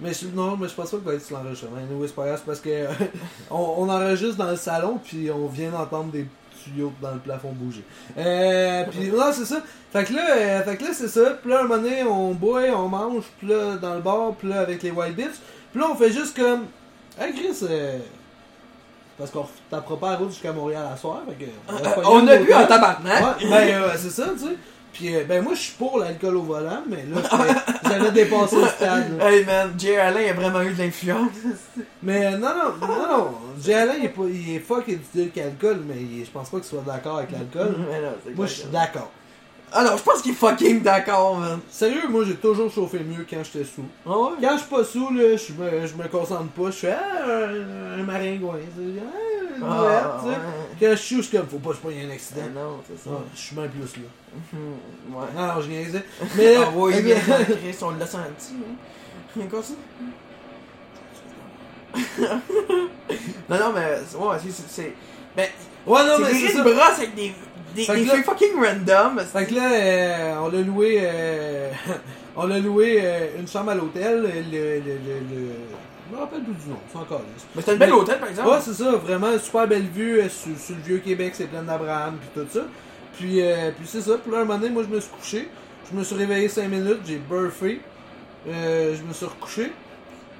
B: Mais je, non, mais je pense pas qu'il va être sur l'enregistrement. Anyway, c'est pas grave, parce que euh, on, on enregistre dans le salon, puis on vient d'entendre des tuyaux dans le plafond bouger. Euh, puis là, c'est ça. Fait que là, euh, fait que là c'est ça. Puis là, un moment donné, on boit, on mange, puis là, dans le bar, puis là, avec les White Bitch. Puis là, on fait juste comme. Hey, Chris, euh, parce qu'on tapera pas la route jusqu'à Montréal à soir. Fait que, va
A: Euh,
B: pogner
A: on
B: un
A: a bu en tabarnak.
B: Ouais, ben euh, c'est ça, tu sais. Puis euh, ben moi je suis pour l'alcool au volant, mais là j'avais dépassé le stade. là.
A: Hey man, Jay Allen a vraiment eu de l'influence.
B: Mais non, non, non, non. Jay Allen, il est, pas, il est fuck qu'alcool, mais je pense pas qu'il soit d'accord avec l'alcool. Moi je suis
A: exactement. Alors, je pense qu'il est fucking d'accord, man.
B: Sérieux, moi j'ai toujours chauffé mieux quand j'étais sous.
A: Ah ouais?
B: Quand je suis pas sous, là, je me, je me concentre pas, je fais ah, un, un maringouin, ah, une
A: Ah,
B: boulette, tu sais.
A: ouais.
B: Quand je suis, je suis comme, faut pas que je pogne un
A: Ah,
B: accident.
A: non, c'est ça.
B: Ah, je suis bien plus là.
A: Mhm, Ouais.
B: Non, non, je niaisais. Mais,
A: Ah oui, Chris, on l'a senti. Hein. Encore ça? non, non, mais ouais, c'est- Ben,
B: ouais, non, mais c'est
A: une brosse avec des, des,
B: là-
A: fucking random.
B: Fait que là, euh, on l'a loué, euh, on l'a loué euh, une chambre à l'hôtel. Le, le, le, le- je me rappelle plus du nom, c'est encore là.
A: Mais c'était un bel hôtel, par exemple.
B: Ouais, c'est ça, vraiment super belle vue sur, sur le vieux Québec, c'est plein d'Abraham, puis tout ça. Puis, euh, puis c'est ça, puis là, un moment donné, moi, je me suis couché. Je me suis réveillé 5 minutes, j'ai burfé. Je me suis recouché.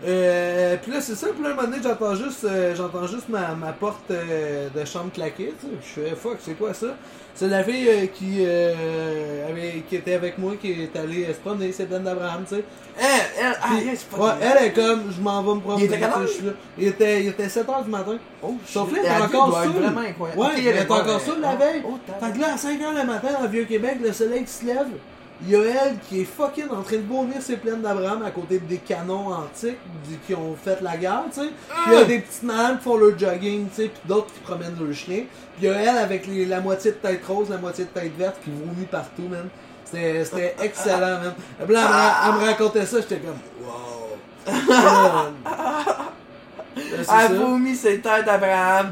B: Euh, puis là, c'est ça, puis là, un moment donné, j'entends juste, euh, j'entends juste ma, ma porte euh, de chambre claquer, tu sais. Je fais, fuck, c'est quoi ça? C'est la fille euh, qui, euh, avait- qui était avec moi, qui est allée euh, se promener, c'est plein d'Abraham, tu sais.
A: Elle, elle, ah,
B: Puis- ouais, elle est comme, je m'en vais me promener.
A: Il était quelle heure?
B: tu sais, je suis là. Il était, il était 7h du matin.
A: Oh,
B: Sauf là, t'es
A: La
B: encore saoul.
A: vraiment incroyable.
B: Ouais,
A: Ok,
B: mais
A: elle pas-
B: encore saoul la veille.
A: oh,
B: Fait que là, à 5h le matin, le Vieux-Québec, le soleil qui se lève, il y a elle qui est fucking en train de vomir ses plaines d'Abraham à côté des canons antiques qui ont fait la guerre, tu sais. Puis il y a des petites madames qui font leur jogging, tu sais, puis d'autres qui promènent leur chien. Puis il y a elle avec les- la moitié de tête rose, la moitié de tête verte qui vomit partout, man. C'était c'était excellent, man. Puis là, elle me racontait ça, j'étais comme, wow. Euh.
A: Elle vomi ses têtes d'Abraham.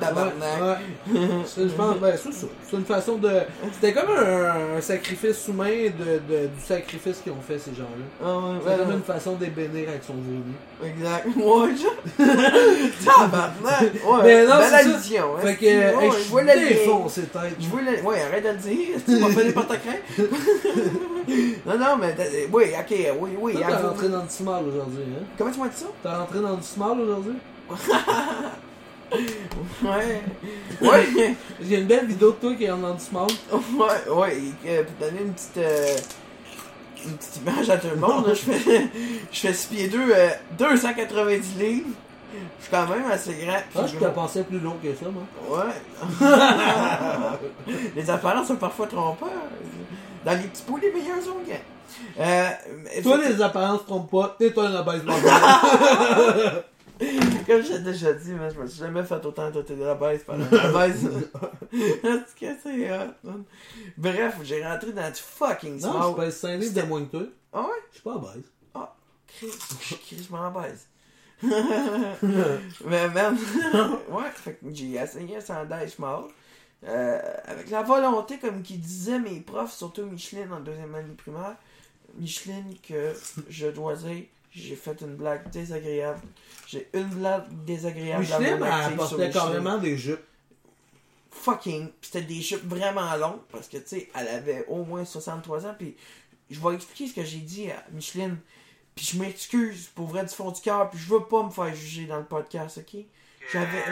B: C'est- Je pense, ben, c'est ça. C'est une façon de. C'était comme un, un sacrifice humain de, de- du sacrifice qu'ils ont fait, ces gens-là.
A: Ah ouais,
B: C'est comme
A: ouais.
B: une façon de bénir avec son vomi.
A: Exact. Ouais, je... Tabarnak. Ouais,
B: Mais non, c'est ça.
A: hein.
B: Fait que,
A: Ouais, je vois
B: défonce ces têtes.
A: Je vois le... Ouais, arrête de le dire. Tu m'as fait des porte Non, non, mais... t'as- Oui, ok, oui, oui. Avoue.
B: rentré dans du small aujourd'hui, hein?
A: Comment tu m'as dit ça?
B: T'es rentré dans du small aujourd'hui?
A: Ouais. Ouais.
B: A une belle vidéo de toi qui est du small.
A: Ouais, ouais. et, pour donner une petite... euh, Une petite image à tout le monde, là, je fais, je fais 6 pieds 2, 290 livres. Je suis quand même assez grand.
B: Ah, je te pensais plus long que ça, moi.
A: Ouais. les apparences sont parfois trompeurs. Dans les petits pots, les meilleurs sont grands. Euh,
B: Toi, les apparences trompent pas. T'es toi un abaisse
A: Comme j'ai déjà dit, je me suis jamais fait autant doter de la baisse par la baisse. Est-ce que c'est hot, man? Bref, j'ai rentré dans du fucking
B: Non, je pèse 5 livres de moins que toi.
A: Ah ouais?
B: Je suis pas abaisse.
A: Chris, Chris, je m'en baise. mais même, ouais, j'ai essayé un chandail small. Euh, avec la volonté, comme qui disaient mes profs, surtout Micheline en deuxième année primaire, Micheline, que je dois dire, j'ai fait une blague désagréable. J'ai une blague désagréable dans
B: Micheline, elle portait carrément des jupes.
A: Fucking. Pis c'était des jupes vraiment longues, parce que, tu sais, elle avait au moins 63 ans, puis je vais expliquer ce que j'ai dit à Micheline. Puis je m'excuse pour vrai du fond du cœur, puis je veux pas me faire juger dans le podcast, ok? J'avais.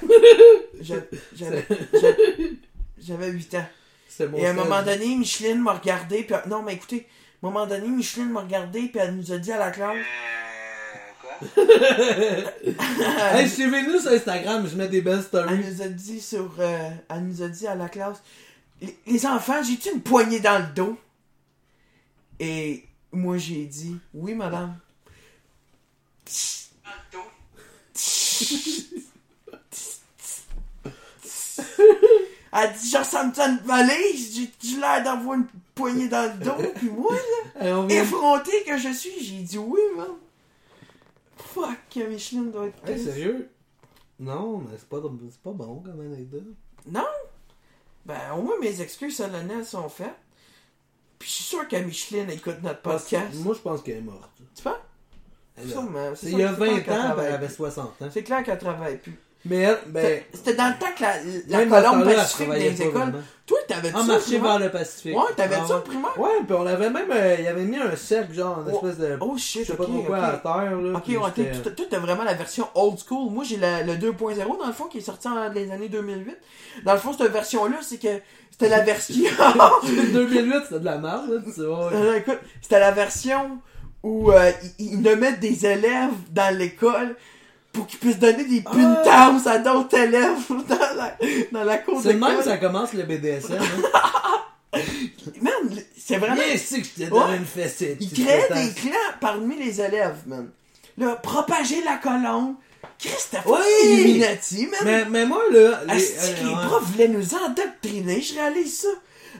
A: J'avais. J'avais. j'avais- J'avais 8 ans. Et à un moment donné, Micheline m'a regardé, puis. Non, mais écoutez, à un moment donné, Micheline m'a regardé, puis elle nous a dit à la classe.
B: Hey, suivez-nous sur Instagram, je mets des belles
A: Elle
B: stories.
A: nous a dit sur. euh, elle nous a dit à la classe. Les, les enfants, j'ai-tu une poignée dans le dos? Et moi, j'ai dit, oui, madame. Elle dit, je ressemble à une valise, j'ai l'air d'avoir une poignée dans le dos, puis moi, là, effronté que je suis, j'ai dit oui, man. Fuck, Micheline doit être
B: Hey, sérieux? Non, mais c'est pas, c'est pas bon comme anecdote.
A: Non? Ben, au moins mes excuses solennelles sont faites. Puis je suis sûr que Micheline écoute notre podcast.
B: Moi, je pense qu'elle est morte.
A: Tu penses? Sûrement. C'est
B: Il y a
A: c'est clair
B: 20
A: qu'elle
B: ans, ben, elle avait
A: plus.
B: 60 ans.
A: C'est clair qu'elle travaille plus.
B: Mais elle, ben,
A: C'était dans le temps que la, la colombe pacifique
B: pas
A: écoles. Toi, t'avais-tu
B: marché
A: primaire?
B: vers le Pacifique.
A: Ouais, t'avais
B: Ah,
A: ça au primaire?
B: Ouais, puis on avait même, euh, il avait mis un cercle, genre, une
A: Oh.
B: espèce de,
A: Oh
B: je
A: shit,
B: sais
A: ok,
B: pas trop quoi
A: ok.
B: à terre, là.
A: Ok, ouais, toi, t'as vraiment la version old school. Moi, j'ai le 2.0 dans le fond qui est sorti en les années 2008. Dans le fond, cette version-là, c'est que c'était la version.
B: 2008, c'était de la merde, là, tu sais, ouais.
A: Euh, écoute, c'était la version où euh, ils, ils nommaient des élèves dans l'école pour qu'ils puissent donner des
B: Ah!
A: à d'autres élèves dans la, dans la cour
B: C'est même que ça commence le BDSM, hein.
A: Man, c'est vraiment...
B: Viens ici que je te donne
A: Ouais.
B: une.
A: Ils
B: petite
A: créaient
B: pétasse.
A: des clans parmi les élèves, man. Là, propager la colombe. Christophe
B: Oui!
A: Illuminati, man.
B: Mais, mais moi, là, les,
A: Asti que
B: euh,
A: les
B: ouais.
A: profs voulaient nous endoctriner, je réalise ça.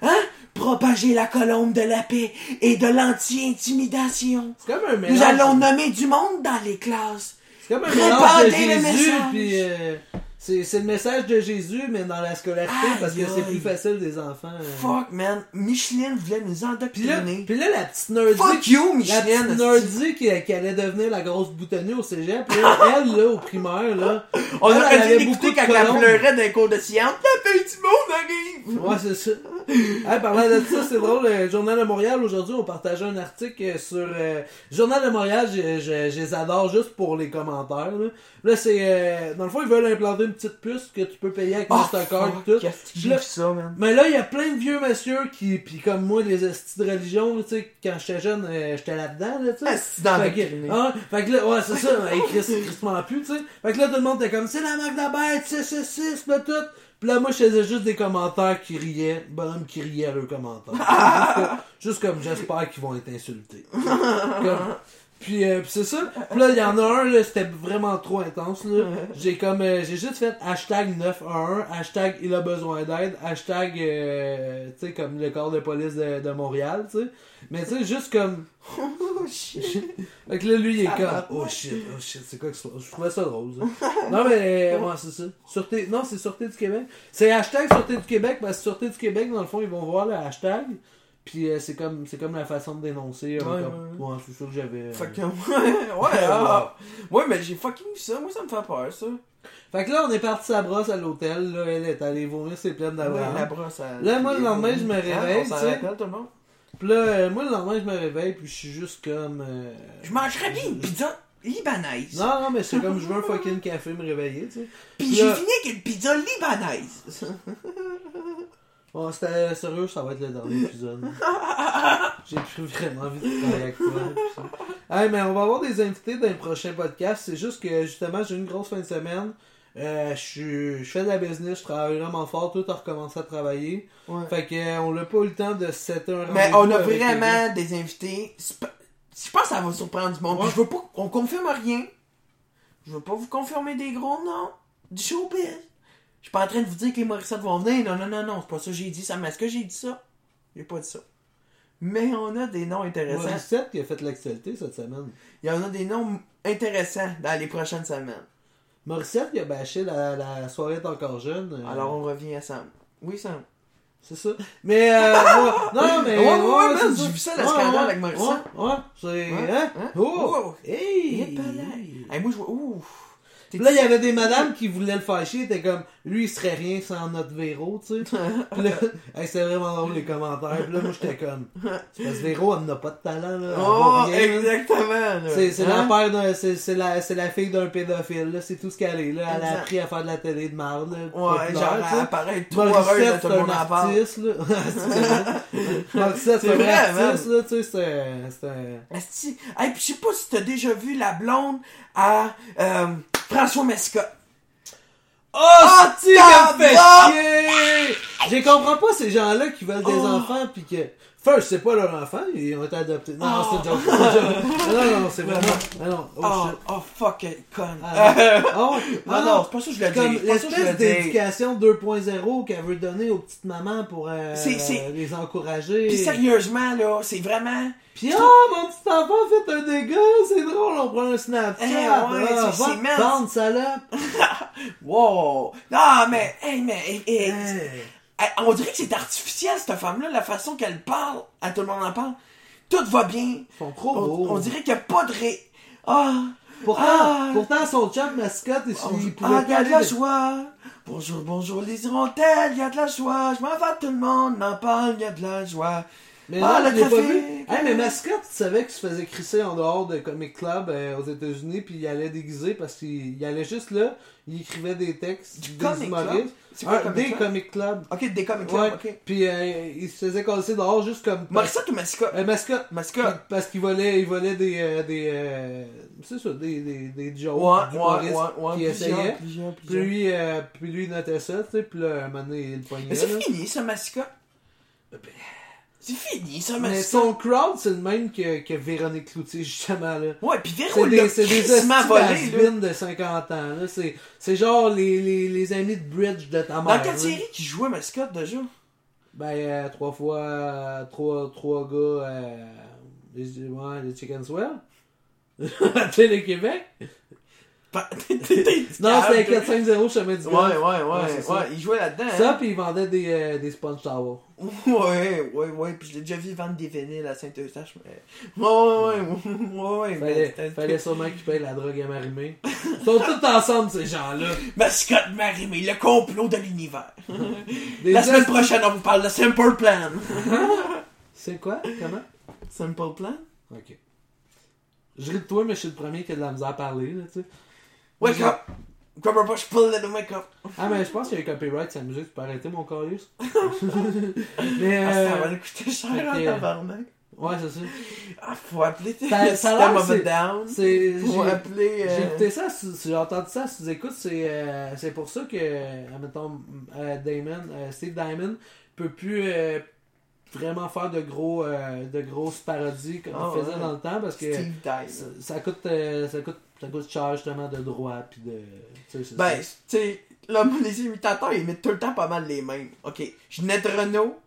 A: Hein? Propager la colombe de la paix et de l'anti-intimidation.
B: c'est comme un mélange.
A: Nous allons nommer du monde dans les classes.
B: C'est comme un mélange de Jésus, puis euh, c'est c'est le message de Jésus, mais dans la scolarité,
A: Aïe,
B: parce que c'est plus facile des enfants. euh.
A: Fuck, man. Micheline voulait nous
B: là,
A: endoctriner.
B: puis là, la petite nerdy,
A: Fuck you,
B: la
A: Micheline.
B: petite
A: asti.
B: nerdy qui, qui allait devenir la grosse boutonnée au cégep, là, elle, là, au primaire, là,
A: On
B: elle,
A: aurait dû l'écouter quand elle pleurait d'un cours de science. La fin du monde arrive.
B: Ouais, c'est ça. Hey, parlant de ça, c'est drôle. Le Journal de Montréal, aujourd'hui, on partageait un article sur... Euh, Journal de Montréal, je, je, je les adore juste pour les commentaires. Là, là c'est... euh, dans le fond, ils veulent implanter une petite puce que tu peux payer avec
A: Oh,
B: Mastercard et tout. Là-
A: ça, man.
B: Mais là, il y a plein de vieux messieurs qui... Puis comme moi, les estis de religion, tu sais, quand j'étais jeune, euh, j'étais là-dedans, là, tu sais.
A: D'endoctriner.
B: Fait que, ah, fait que là, ouais, c'est ça, hey, Chris, Chris plus, tu sais. Fait que là, tout le monde était comme, c'est la marque de la bête, c'est, c'est, c'est, tout. Pis là, moi, je faisais juste des commentaires qui riaient, bonhomme qui riait à leurs commentaires. juste, comme, juste comme, j'espère qu'ils vont être insultés. Comme- puis, euh, puis c'est ça. Puis là, il y en a un, là, c'était vraiment trop intense, là. J'ai comme, euh, j'ai juste fait hashtag 911, hashtag il a besoin d'aide, hashtag, euh, tu sais, comme le corps de police de, de Montréal, tu sais. Mais tu sais, juste comme,
A: Oh, shit.
B: fait que là, lui, il est comme, oh shit, oh shit, c'est quoi que c'est? Je trouvais ça drôle, ça. non, mais, ouais, c'est ça. Sûreté, non, c'est Sûreté du Québec. C'est hashtag Sûreté du Québec, parce que Sûreté du Québec, dans le fond, ils vont voir le hashtag. Puis euh, c'est comme, c'est comme la façon de dénoncer. euh,
A: Ouais,
B: comme, ouais, c'est ça que j'avais. euh.
A: Fait que, ouais, ouais, ah. ouais, mais j'ai fucking vu ça. Moi, ça me fait peur, ça.
B: Fait que là, on est parti sa brosse à l'hôtel, là, elle est allée vomir ses
A: Ouais,
B: d'Abraham.
A: la brosse, elle-
B: Là, moi, le lendemain, je me
A: Hein,
B: réveille,
A: On rappelle, tout le monde?
B: Puis là, euh, moi, le lendemain, je me réveille, puis je suis juste comme. euh,
A: Je mangerais bien une pizza libanaise.
B: Non, non, mais c'est comme, je veux un fucking café me réveiller, tu sais.
A: Puis
B: Puis
A: j'ai
B: là-
A: fini avec une pizza libanaise.
B: Bon, c'était sérieux, ça va être le dernier épisode. J'ai plus vraiment envie de travailler avec toi. Hey, mais on va avoir des invités dans les prochains podcasts. C'est juste que justement, j'ai une grosse fin de semaine. Euh, je fais de la business, je travaille vraiment fort. Tout a recommencé à travailler.
A: Ouais.
B: Fait que euh, on n'a pas eu le temps de se setter un
A: Mais on a vraiment des invités. Je pense que ça va surprendre du monde.
B: Ouais.
A: je veux pas qu'on confirme rien. Je veux pas vous confirmer des gros noms du showbiz. Je suis pas en train de vous dire que les Morissette vont venir. Non, non, non, non. C'est pas ça que j'ai dit. Ça, mais est-ce que j'ai dit ça? J'ai pas dit ça. Mais on a des noms intéressants.
B: Morissette qui a fait l'actualité cette semaine.
A: Il y en a des noms intéressants dans les prochaines semaines.
B: Morissette qui a bâché la, la soirée encore jeune. euh,
A: Alors on revient à Sam. Oui, Sam.
B: C'est ça. Mais, euh, ouais, non, mais.
A: Ouais, ouais, ouais, j'ai vu ça, le scandale avec Morissette.
B: Ouais, ouais, c'est.
A: Ouais,
B: Hein?
A: hein?
B: Oh!
A: Oh!
B: Hey!
A: Et palais. Hey, moi, je vois. Ouh!
B: Là, il y avait des madames qui voulaient le fâcher, étaient comme, lui, il serait rien sans notre Véro, tu sais. Là, hey, c'était vraiment drôle les commentaires. Puis là, moi, j'étais comme, c'est parce que Véro, elle n'a pas de talent, là. Elle
A: Oh,
B: rien,
A: exactement! là.
B: C'est c'est
A: Hein?
B: la père c'est c'est la, c'est la fille d'un pédophile, là. C'est tout ce qu'elle est, là. Elle a appris à faire de la télé de marde, là.
A: Ouais, genre, elle apparaît trop heureuse de tout
B: c'est
A: le monde en parle.
B: artiste, là. Morissette, c'est
A: C'est
B: un
A: vrai,
B: artiste, là, tu sais, c'est c'est un...
A: Hey, puis je sais pas si t'as déjà vu la blonde à euh, François Mescott.
B: Oh, tu
A: tabarnak!
B: fais chier! Je comprends pas ces gens-là qui veulent des
A: Oh.
B: enfants pis que. First, c'est pas leur enfant, ils ont été adoptés. Non,
A: Oh.
B: c'est une joke. Non, non, non, c'est vraiment. Ah non, oh,
A: Oh, oh fuck, conne.
B: Ah,
A: Euh,
B: Ah
A: non,
B: Ah
A: non, c'est pas ça que je l'ai
B: Comme l'espèce d'éducation 2.0 qu'elle veut donner aux petites mamans pour euh, les encourager.
A: Puis sérieusement, là, c'est vraiment.
B: Puis oh, mon petit enfant a fait un dégât, c'est drôle, on prend un Snapchat.
A: Eh, ouais,
B: ah,
A: c'est-
B: prendre, salope.
A: Wow! Non, mais, hey, mais, hey, hey, On dirait que c'est artificiel, cette femme-là, la façon qu'elle parle. À tout le monde en parle. Tout va bien.
B: Ils sont trop
A: On,
B: beaux.
A: on dirait qu'il n'y a pas de ré. Ah!
B: Pourtant,
A: Ah.
B: pourtant son chum mascotte, il,
A: Oh,
B: il pouvait
A: ah, il y a de la joie. Bonjour, bonjour les hirondelles, il y a de la joie. Je m'en vais, tout le monde m'en parle, il y a de la joie.
B: Mais
A: Ah, le
B: pas
A: trafic.
B: vu. Hey, mais mascotte, tu savais qu'il se faisait crisser en dehors de Comic Club euh, aux États-Unis, puis il allait déguiser parce qu'il il allait juste là, il écrivait des textes,
A: Du
B: des
A: Comic
B: humoristes.
A: Club? C'est quoi,
B: Un-
A: Comic
B: des
A: Club?
B: Comic Club.
A: Ok, des comic
B: Ouais.
A: clubs, ok.
B: Puis euh, il se faisait casser dehors juste comme.
A: Morissette ou mascotte?
B: Euh, mascotte.
A: Mascotte.
B: Parce qu'il volait, il volait des. euh, des euh, c'est ça, des, des, des jokes
A: Ouais, ouais, ouais,
B: qui essayaient. Puis lui, euh, puis lui il notait ça, tu sais, puis là, un moment donné, il le poignait.
A: Mais c'est fini, ça, mascotte.
B: Ben,
A: C'est fini, ça,
B: Mais son crowd, c'est le même que, que Véronique Cloutier, justement, là.
A: Ouais, pis Véro
B: C'est des, c'est des de 50 ans, là. C'est, c'est genre les, les, les amis de Bridge de ta mère.
A: Dans quelle série qui jouait mascotte déjà?
B: Ben, euh, trois fois, euh, trois, trois gars, euh, les, ouais, les Chicken Swell. Télé-Québec. Non, c'était
A: t'es-
B: 4-5-0 chemin du
A: Ouais, ouais,
B: Ouais,
A: ouais, ouais, il jouait là-dedans.
B: Ça,
A: hein.
B: puis ils vendaient des, euh, des sponge towels.
A: Ouais, ouais, ouais, pis je l'ai déjà vu vendre des vinyles à Saint-Eustache, mais... Ouais, ouais, ouais, ouais, ouais, mais
B: Fallait, fallait sûrement qu'ils payent la drogue à Marimé. Ils sont tous ensemble, ces gens-là.
A: Mascotte Marimé, le complot de l'univers. La semaine prochaine, on vous parle de Simple Plan.
B: C'est quoi? Comment?
A: Simple Plan?
B: Ok. Je ris de toi, mais je suis le premier qui a de la misère à parler, là, tu sais.
A: Wake up! Grab a brush, pull it, wake up.
B: Ah, mais je pense qu'il y a un copyright la musique, tu peux arrêter mon calius. mais,
A: Ah, ça
B: euh,
A: va coûter cher en tabarnak.
B: ouais, c'est ça.
A: Ah, faut appeler tes
B: Ça-
A: of a Down. Faut
B: j'ai,
A: appeler...
B: j'ai
A: euh,
B: écouté ça, j'ai entendu ça sous écoute, c'est, euh, c'est pour ça que, euh, admettons, euh, Damon, euh, Steve Diamond peut plus euh, vraiment faire de gros, euh, de grosses parodies comme
A: Ah,
B: il faisait
A: ouais.
B: dans le temps parce que
A: Steve
B: ça, coûte, euh, ça coûte, ça coûte cher justement de droit puis de, c'est
A: Ben, tu sais, là, les imitateurs, ils mettent tout le temps pas mal les mêmes. Ok, Ginette Renault.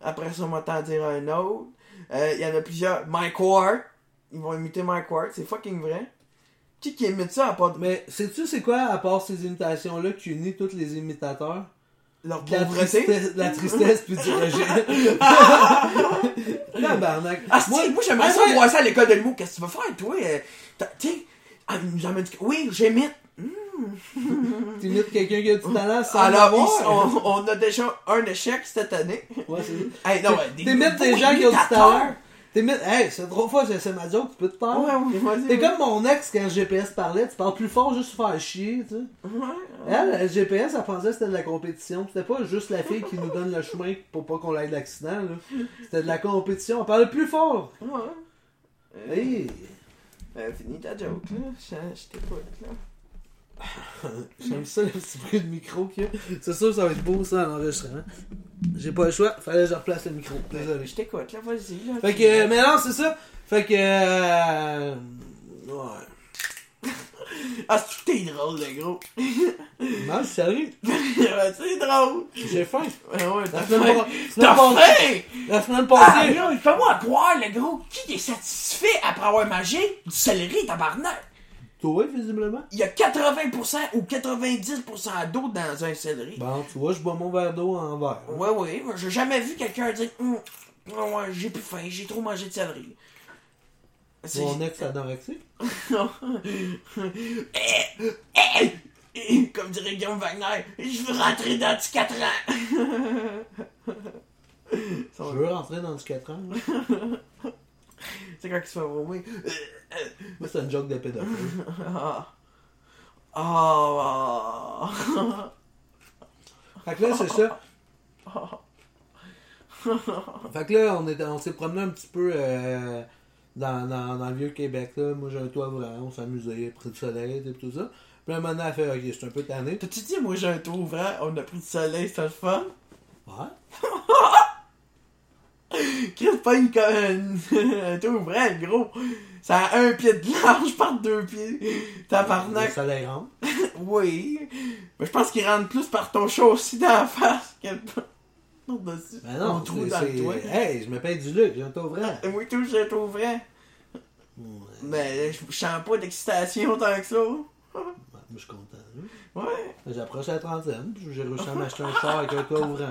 A: Après ça, on m'entend dire un autre. Euh, Il y en a plusieurs. Mike Ward. Ils vont imiter Mike Ward, c'est fucking vrai. Qui qui imite ça à part de
B: Mais sais-tu c'est quoi, à part ces imitations-là, qui unit tous les imitateurs?
A: Leur
B: la
A: pauvreté?
B: tristesse, la tristesse puis du rejet. Tabarnak.
A: Ah, moi, moi j'aimerais
B: ah,
A: ça
B: ouais.
A: voir ça à l'école de l'humour. Qu'est-ce que tu vas faire, toi? Euh, Tu sais, ah, nous amène du- Oui, j'imite.
B: T'imites quelqu'un qui a du talent sans
A: Alors, on, on a déjà un échec cette année.
B: Ouais, c'est ça.
A: Hey, non, ouais, des
B: des gens qui ont du
A: imitateurs.
B: Talent. T'imites, hey, c'est trop fois, j'ai fait ma joke, tu peux te taire.
A: Ouais, vas-y.
B: T'es comme mon ex quand le GPS parlait, tu parles plus fort juste pour faire chier, tu sais.
A: Ouais,
B: Elle, le GPS, elle pensait que c'était de la compétition. C'était pas juste la fille qui nous donne le chemin pour pas qu'on ait d'accident, là. C'était de la compétition. On parlait plus fort.
A: ouais.
B: Hey!
A: euh, finis ta joke, là. Je, je t'écoute, là.
B: J'aime ça le petit bruit de micro qu'il y a. C'est sûr que ça va être beau ça en enregistrement. J'ai pas le choix, fallait que je replace le micro. Désolé.
A: Je t'écoute, là, vas-y, là.
B: Fait que, euh, mais non, c'est ça. Fait que, euh, ouais.
A: Ah, c'est t'es drôle, le gros.
B: Non, sérieux.
A: c'est drôle.
B: J'ai faim.
A: Ouais, ouais,
B: La
A: t'as
B: semaine,
A: faim.
B: pas-
A: T'as
B: semaine passée, la semaine
A: Ah,
B: passée,
A: là, fais-moi croire, le gros. Qui est satisfait après avoir mangé du céleri, tabarnak?
B: Toi, visiblement?
A: Il y a 80% ou 90% d'eau dans un céleri.
B: Bon, tu vois, je bois mon verre d'eau en verre.
A: Ouais, ouais, j'ai jamais vu quelqu'un dire Hum, ouais, ouais, j'ai plus faim, j'ai trop mangé de céleri. C'est-
B: Mon ex anorexique.
A: Eh, eh, eh, Comme dirait Guillaume Wagner, je veux rentrer dans 4 ans.
B: Je veux rentrer dans du 4 ans.
A: C'est quand il se fait vomir.
B: Moi, c'est une joke de pédophile.
A: Ah. Ah.
B: Fait que là, c'est ça. Fait que là, on, est- on s'est promené un petit peu euh, dans, dans, dans le vieux Québec. Là. Moi, j'ai un toit ouvrant, on s'amusait, pris du soleil et tout ça. Puis là, maintenant, elle fait Ok, suis un peu tanné.
A: T'as-tu dit, moi j'ai un tour ouvrant, on a pris du soleil, c'était le fun?
B: Ouais.
A: Chris, pas une conne. T'es vrai, gros. Ça a un pied de large par deux pieds.
B: Le
A: Tabarnak.
B: soleil rentre.
A: Oui. Mais je pense qu'il rentre plus par ton chat aussi dans la face que par-dessus.
B: Ben non,
A: trou
B: c'est-
A: dans le toit.
B: Hey, je me paye du luxe, j'ai un taux vrai.
A: Oui, tout, j'ai tout vrai.
B: Ouais.
A: Mais je sens pas d'excitation tant que ça.
B: Moi, je suis content. là.
A: Ouais.
B: J'approche la trentaine, puis j'ai réussi à m'acheter un char avec un toit ouvrant.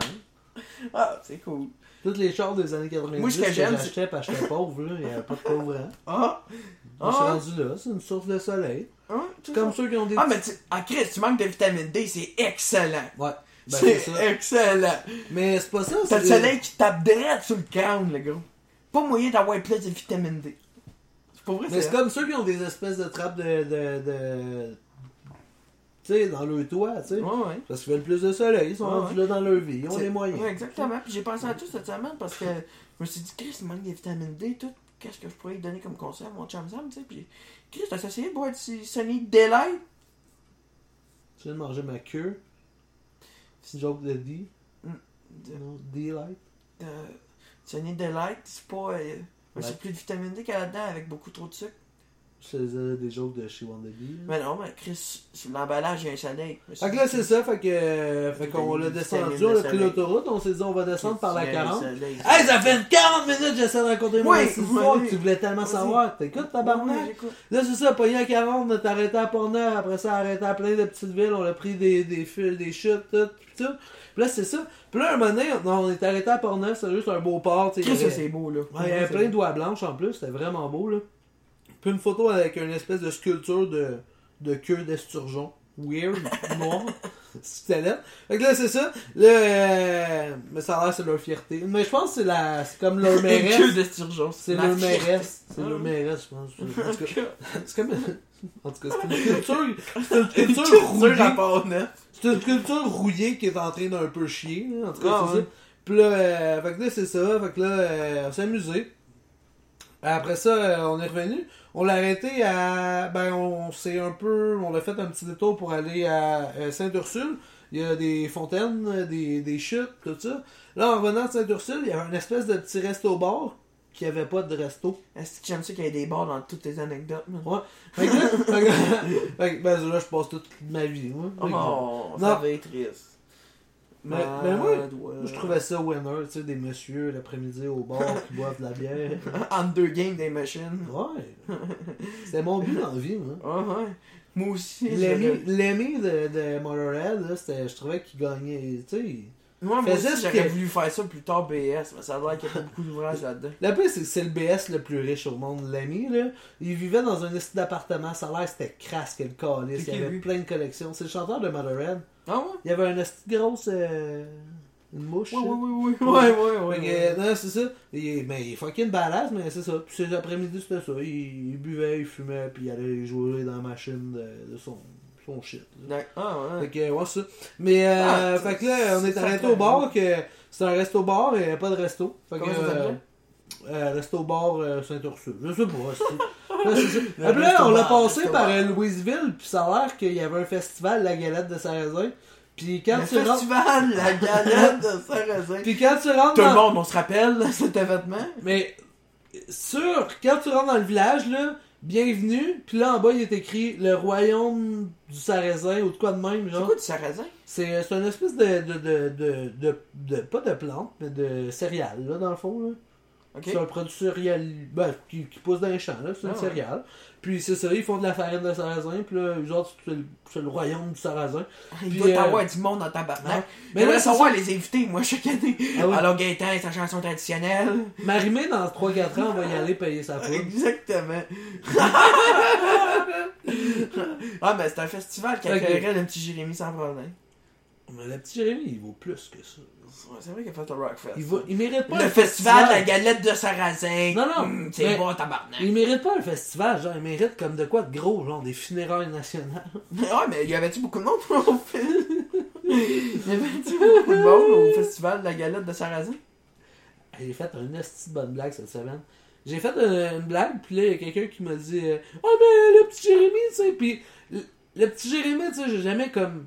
A: Ah, c'est cool.
B: Tous les chars des années 90
A: Moi, ce que
B: que
A: j'aime,
B: j'achetais parce que j'étais pauvre, là, il n'y avait pas de toit ouvrant.
A: Ah.
B: Moi, je suis
A: Ah.
B: rendu là, c'est une source de soleil.
A: Ah,
B: C'est
A: c'est
B: comme
A: ça.
B: ceux qui ont des...
A: Ah, mais tu... Ah, Chris, tu manques de vitamine D, c'est excellent.
B: Ouais, ben c'est
A: c'est
B: ça.
A: excellent.
B: Mais c'est pas ça,
A: T'as
B: c'est...
A: le soleil qui tape direct sur le crâne, le gros. Pas moyen d'avoir plus de vitamine D. C'est pas vrai,
B: Mais
A: c'est
B: c'est comme ceux qui ont des espèces de trappes de... de, de... Tu sais, dans leur toit, tu sais.
A: Ouais, ouais.
B: Parce qu'ils veulent plus de soleil, ils sont rendus là dans leur vie, ils ont
A: C'est-
B: les moyens.
A: Ouais, exactement. Puis j'ai pensé à tout cette semaine parce que je me suis dit, Chris, il manque des vitamines D, tout. Qu'est-ce que je pourrais lui donner comme conseil à mon chum Sam, tu sais? Puis, Chris, t'as essayé de boire du Sunny Delight?
B: Tu viens de manger ma queue. Petit joke de D.
A: De-
B: Non, D-Light.
A: euh, Sunny Delight, c'est pas. euh,
B: Ouais.
A: C'est plus de vitamine D qu'il y a là-dedans avec beaucoup trop de sucre.
B: Je faisais des jokes de B. là.
A: Mais non, mais Chris, l'emballage, il y a un soleil.
B: Fait que là, c'est ça, fait que, euh, fait qu'on l'a
A: Des
B: descendu, on
A: de
B: a pris l'autoroute, on s'est dit on va descendre par la 40.
A: Soleil,
B: Hey, ça fait 40 minutes que j'essaie de raconter moi
A: ouais.
B: que tu voulais tellement savoir. T'écoutes, tabarnak? Là, c'est ça, pogné à 40, on est arrêté à Portneuf, après ça, arrêté à plein de petites villes, on a pris des, des fils, des chutes, tout, tout. Puis là, c'est ça. Puis là, un moment donné, on, est arrêté à Portneuf, c'est juste un beau port, avait-
A: ça, c'est beau, là.
B: Il y avait plein d'oies blanches en plus, c'était vraiment beau là. Puis une photo avec une espèce de sculpture de, de queue d'esturgeon. Weird, noir. C'était là. Fait que là, c'est ça. Là, euh, mais ça a l'air, c'est leur fierté. Mais je pense que c'est la, c'est comme leur
A: Une queue
B: mairesse.
A: d'esturgeon.
B: C'est leur mairesse. C'est
A: Ah.
B: leur mairesse, je pense. En tout cas,
A: Une
B: c'est comme, en tout cas, c'est une sculpture, c'est une sculpture
A: culture
B: rouillée. C'est une sculpture rouillée qui est en train d'un peu chier, en tout cas,
A: Ah,
B: c'est
A: ouais.
B: ça. Puis là, euh, fait que là, c'est ça. Fait que là, euh, on s'est amusé. Après ça, euh, on est revenu. On l'a arrêté à. Ben, on s'est un peu. On a fait un petit détour pour aller à euh, Sainte-Ursule. Il y a des fontaines, des, des chutes, tout ça. Là, en revenant de Sainte-Ursule, il y avait une espèce de petit resto-bar qui avait pas de resto.
A: Est-ce que j'aime ça qu'il y ait des bars dans toutes tes anecdotes, man?
B: Ouais. Fait que là, fait que- fait que, ben, là, je passe toute ma vie, moi.
A: Oh,
B: Non.
A: ça va être triste.
B: Mais- mais moi,
A: ouais.
B: Je trouvais ça winner, tu sais, des messieurs l'après-midi au bar qui boivent de la bière.
A: Entre deux games des machines.
B: Ouais. C'était mon but dans la vie, moi.
A: Ah ouais. Moi aussi.
B: L'ami de, de Motorhead, là, je trouvais qu'il gagnait, tu sais.
A: Moi, aussi, j'aurais voulu faire ça plus tard BS, mais ça a l'air qu'il y a pas beaucoup d'ouvrages là-dedans.
B: La pire, c'est que c'est le BS le plus riche au monde, l'ami, là. Il vivait dans un esti d'appartement, ça a l'air c'était crasse que le calice. Il y avait
A: lui?
B: plein de collections. C'est le chanteur de Motorhead.
A: Ah ouais?
B: Il y avait un esti de grosse. euh, une mouche.
A: Ouais,
B: là.
A: ouais, ouais, ouais, ouais, ouais,
B: Fait que,
A: ouais.
B: non, c'est ça. Il, mais il est fucking badass, mais c'est ça. Puis ces après-midi, c'était ça. Il, il buvait, il fumait, puis il allait jouer dans la machine de, de son, son shit. là.
A: Ah ouais.
B: Fait que, ouais, ça. Mais, euh,
A: Ah,
B: fait que là, on est arrêté au bar, que c'est un resto-bar, a pas de resto. Fait que,
A: Comment ça s'appelait?
B: euh, euh, resto-bar euh, Saint-Ursule. Je sais pas. Là, Après, on l'a passé par euh, Louisville, puis ça a l'air qu'il y avait un festival, la galette de Sarrazin. Puis quand
A: Le
B: tu rentres.
A: festival, la galette de Sarrazin.
B: Puis quand tu rentres
A: Tout le monde, on se rappelle cet événement.
B: Mais sûr, quand tu rentres dans le village, là, bienvenue, puis là en bas il est écrit le royaume du sarrasin ou de quoi de même,
A: C'est quoi du Sarrazin?
B: C'est c'est une espèce de de, de, de, de, de- Pas de plante, mais de céréales, là, dans le fond. Là. C'est un produit céréal ben, qui, qui pousse dans les champs, là, c'est une
A: Ah ouais.
B: céréale. Puis c'est ça, ils font de la farine de sarrasin, puis là, autres, c'est le, royaume du sarrasin.
A: Il
B: Puis,
A: doit y
B: euh,
A: avoir du monde dans ta barnaque.
B: Mais
A: Mais
B: là,
A: savoir les invités, moi, chaque année.
B: Ah ouais.
A: Alors, Gaëtan, sa chanson traditionnelle.
B: Marimé, dans 3-4 ans, on va y aller payer sa poudre.
A: Exactement. ah, ben, c'est un festival qui accueillerait le petit Jérémy sans problème.
B: Mais le petit Jérémy, il vaut plus que ça.
A: Ouais, c'est vrai qu'il a fait un Rockfest.
B: Il, va, il mérite pas
A: le
B: un
A: festival de la galette de Sarrazin.
B: Non, non,
A: Hum, c'est bon, tabarnak.
B: Il mérite pas un festival, genre, il mérite comme de quoi de gros, genre des funérailles nationales.
A: Mais ouais, mais il y avait-tu beaucoup de monde au film? Il y avait-tu beaucoup de monde au festival de la galette de Sarrazin?
B: J'ai fait une esti de bonne blague cette semaine. J'ai fait une, une blague, puis là, il y a quelqu'un qui m'a dit euh, Oh, mais le petit Jérémy, tu sais. Puis le, le petit Jérémy, tu sais, j'ai jamais comme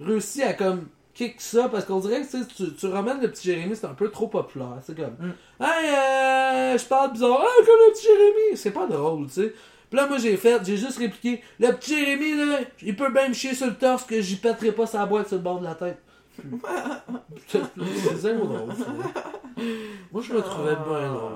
B: réussi à comme kick ça parce qu'on dirait que tu, tu, ramènes le petit Jérémy, c'est un peu trop populaire. C'est comme,
A: Mm.
B: hey, euh, je parle bizarre, ah, comme le petit Jérémy. C'est pas drôle, tu sais. Puis là, moi, j'ai fait, j'ai juste répliqué, le petit Jérémy, là, il peut bien me chier sur le torse que j'y pèterai pas sa boîte sur le bord de la tête. c'est zéro drôle. ça. Moi, je me trouvais bien drôle.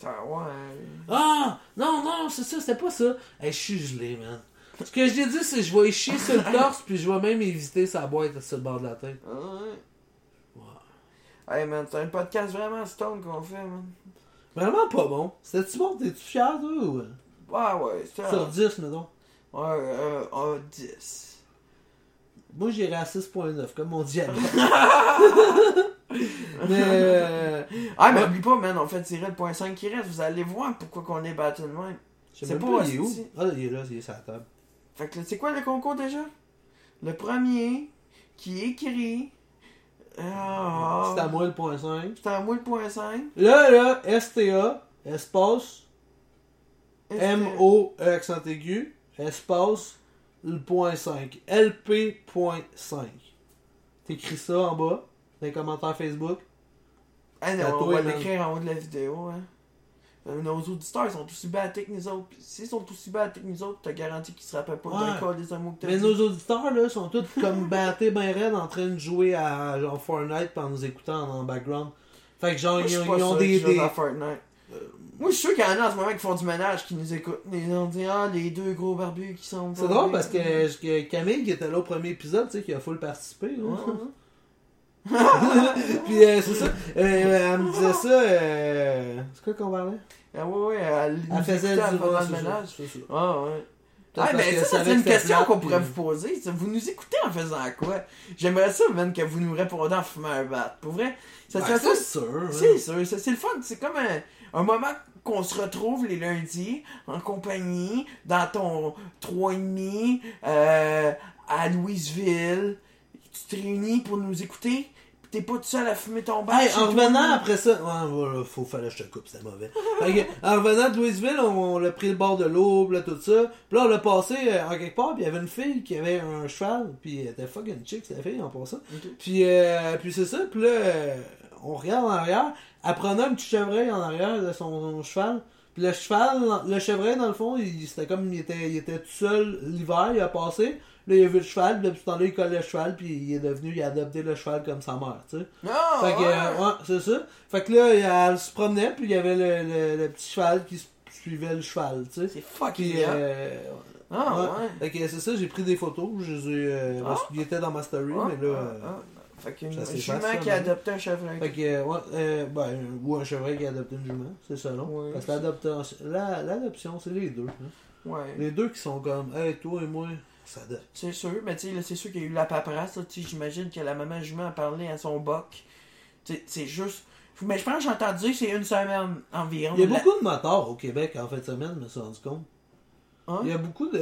A: Ça, ouais.
B: Ah! Non, non, c'est ça, c'était pas ça. Hey, je suis gelé, man. Ce que j'ai dit, c'est que je vais y chier sur le torse, puis je vais même éviter sa boîte sur le bord de la tête.
A: Ouais.
B: Ouais.
A: Hey man, c'est un podcast vraiment stone qu'on fait, man.
B: Vraiment pas bon. C'était-tu bon? T'es-tu fier, toi, ou... euh,
A: Ouais, ouais, c'est
B: Sur 10, mettons.
A: Ouais, euh, euh, 10.
B: Moi, j'irais à 6.9, comme mon diable. Mais... euh,
A: Ah, mais
B: Ouais.
A: oublie pas, man, on fait tirer le point 5 qui reste. Vous allez voir pourquoi qu'on est battu de même.
B: Je sais
A: C'est pas
B: pas, il est où? Ah, il est là, il est sur la table.
A: Fait que c'est quoi le concours déjà? Le premier qui écrit. Ah,
B: C'est à moi le point 5.
A: C'est à moi le point 5.
B: Là, là, STA, espace, M-O, E accent aigu, espace, le point 5. LP.5. T'écris ça en bas, dans les commentaires Facebook.
A: Ah non, on va l'écrire en haut de la vidéo, hein. Euh, Nos auditeurs ils sont aussi battés que nous autres. S'ils sont aussi battés que nous autres, t'as garanti qu'ils se rappellent pas
B: Ouais.
A: l'école des mots que t'as
B: Mais
A: dit.
B: nos auditeurs, là, sont tous comme battés ben raides en train de jouer à genre Fortnite en nous écoutant en, background. Fait que genre,
A: Moi,
B: ils, ils ont des. des-
A: à Fortnite. Moi, je suis sûr qu'il y en a en ce moment qui font du ménage, qui nous écoutent. Ils ont dit, ah, les deux gros barbus qui sont.
B: C'est drôle parce que, que Camille, qui était là au premier épisode, tu sais, qui a full participé. là.
A: Ouais, ouais.
B: Puis euh, c'est ça. Euh, elle me disait ça. Euh... C'est quoi qu'on parlait?
A: Ah, ouais, ouais, elle,
B: faisait du
A: le
B: ça,
A: ménage.
B: ça.
A: Ah, ouais. Ah,
B: que
A: ça, c'est une question qu'on pourrait vous poser. Vous nous écoutez en faisant quoi? J'aimerais ça, man, que vous nous répondiez en fumant un bat. Pour vrai, ça
B: Ben,
A: serait ça.
B: c'est sûr. hein.
A: C'est sûr, c'est le fun. C'est comme un, un moment qu'on se retrouve les lundis en compagnie dans ton 3,5 euh, à Louisville. Tu te réunis pour nous écouter. T'es pas tout seul à fumer ton.
B: Hey,
A: chez
B: en revenant après ça, ouais, voilà, faut fallait que je te coupe, c'était mauvais. Que, en revenant de Louisville, on, on a pris le bord de l'eau, là, tout ça. Puis là, on l'a passé euh, en quelque part, puis il y avait une fille qui avait un cheval, puis elle était fucking chick, cette fille, en passant.
A: Ok.
B: Puis, euh, puis c'est ça, puis là, euh, on regarde en arrière, elle prenait un petit chevreuil en arrière de son, son cheval. Puis le cheval, le chevreuil, dans le fond, il, c'était comme, il était, il était tout seul l'hiver, il a passé. Là, il a vu le cheval, puis depuis ce temps-là, il colle le cheval, puis il est devenu, il a adopté le cheval comme sa mère, tu sais.
A: Ah,
B: Fait que,
A: ouais.
B: euh, ouais, c'est ça. Fait que là, elle se promenait, puis il y avait le, le, le petit cheval qui suivait le cheval, tu sais.
A: C'est fucking
B: Puis, euh,
A: Ah, ouais.
B: Fait que c'est ça, j'ai pris des photos, je les ai, euh,
A: Ah.
B: parce qu'il était dans ma story,
A: Ah,
B: mais là...
A: ah,
B: euh,
A: ah. Fait qu'une jument qui a
B: hein.
A: adopté un chevreuil.
B: Fait que, euh, ouais, euh, ben, ou un chevreuil qui a adopté une jument, c'est ça, non?
A: Ouais,
B: Parce que l'adoption, la- l'adoption, c'est les deux. hein.
A: Ouais.
B: Les deux qui sont comme, hey, toi et moi, ça.
A: C'est sûr, mais tu sais, c'est sûr qu'il y a eu la paperasse, j'imagine que la maman jument a parlé à son boc. C'est juste... Mais je pense que j'ai entendu que c'est une semaine environ.
B: Il y a
A: La-
B: beaucoup de motards au Québec en fin de semaine, je me suis rendu compte.
A: Hein?
B: Il y a beaucoup de.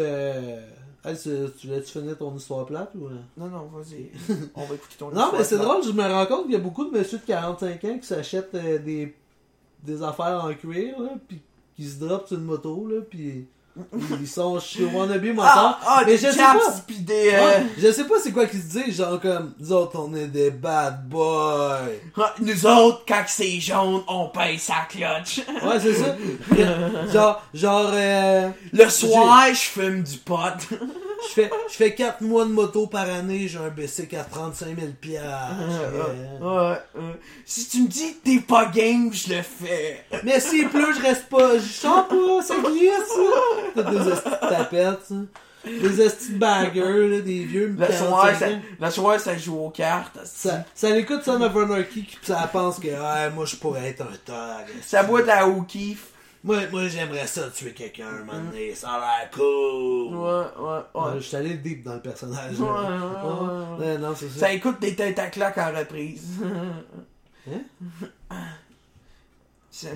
B: Hey, c'est- tu finir ton histoire plate ou. euh?
A: Non, non, vas-y. On va écouter ton
B: Non, mais
A: histoire,
B: c'est drôle, je me rends compte qu'il y a beaucoup de messieurs de 45 ans qui s'achètent euh, des, des affaires en cuir, là, puis qui se drop sur une moto, là, puis ils sont chez Wannabe
A: Ah,
B: Motard.
A: ah,
B: mais je sais pas.
A: des... euh,
B: Ouais, je sais pas c'est quoi qu'ils se disent, genre comme, nous autres on est des bad boys.
A: ah, Nous autres, quand c'est jaune, on paye sa clutch.
B: Ouais, c'est ça. genre, genre, euh,
A: Le soir, je fume du pot.
B: je fais, je fais 4 mois de moto par année, j'ai un BC à 35 000 piastres.
A: Ouais, ouais. Si tu me dis t'es pas game, je le fais.
B: Mais s'il pleut, je reste pas. Je chante pas, ça glisse. Toutes des estis de tapettes, ça. Des estis de baggers, là, des vieux.
A: Le
B: 45
A: soir, ça,
B: ans.
A: le soir, ça joue aux cartes.
B: Ça, ça l'écoute Son of Anarchy, puis ça pense que, ouais, moi, je pourrais être un thug.
A: Ça boit de la O'Keeffe.
B: Moi, moi j'aimerais ça tuer quelqu'un un moment donné. Ça a l'air cool.
A: Ouais, ouais,
B: Ouais,
A: ouais.
B: je suis allé deep dans le personnage.
A: Ouais, ouais, ouais.
B: Ouais, non, c'est ça.
A: Ça écoute des têtes à claque en reprise.
B: Hein?
A: C'est-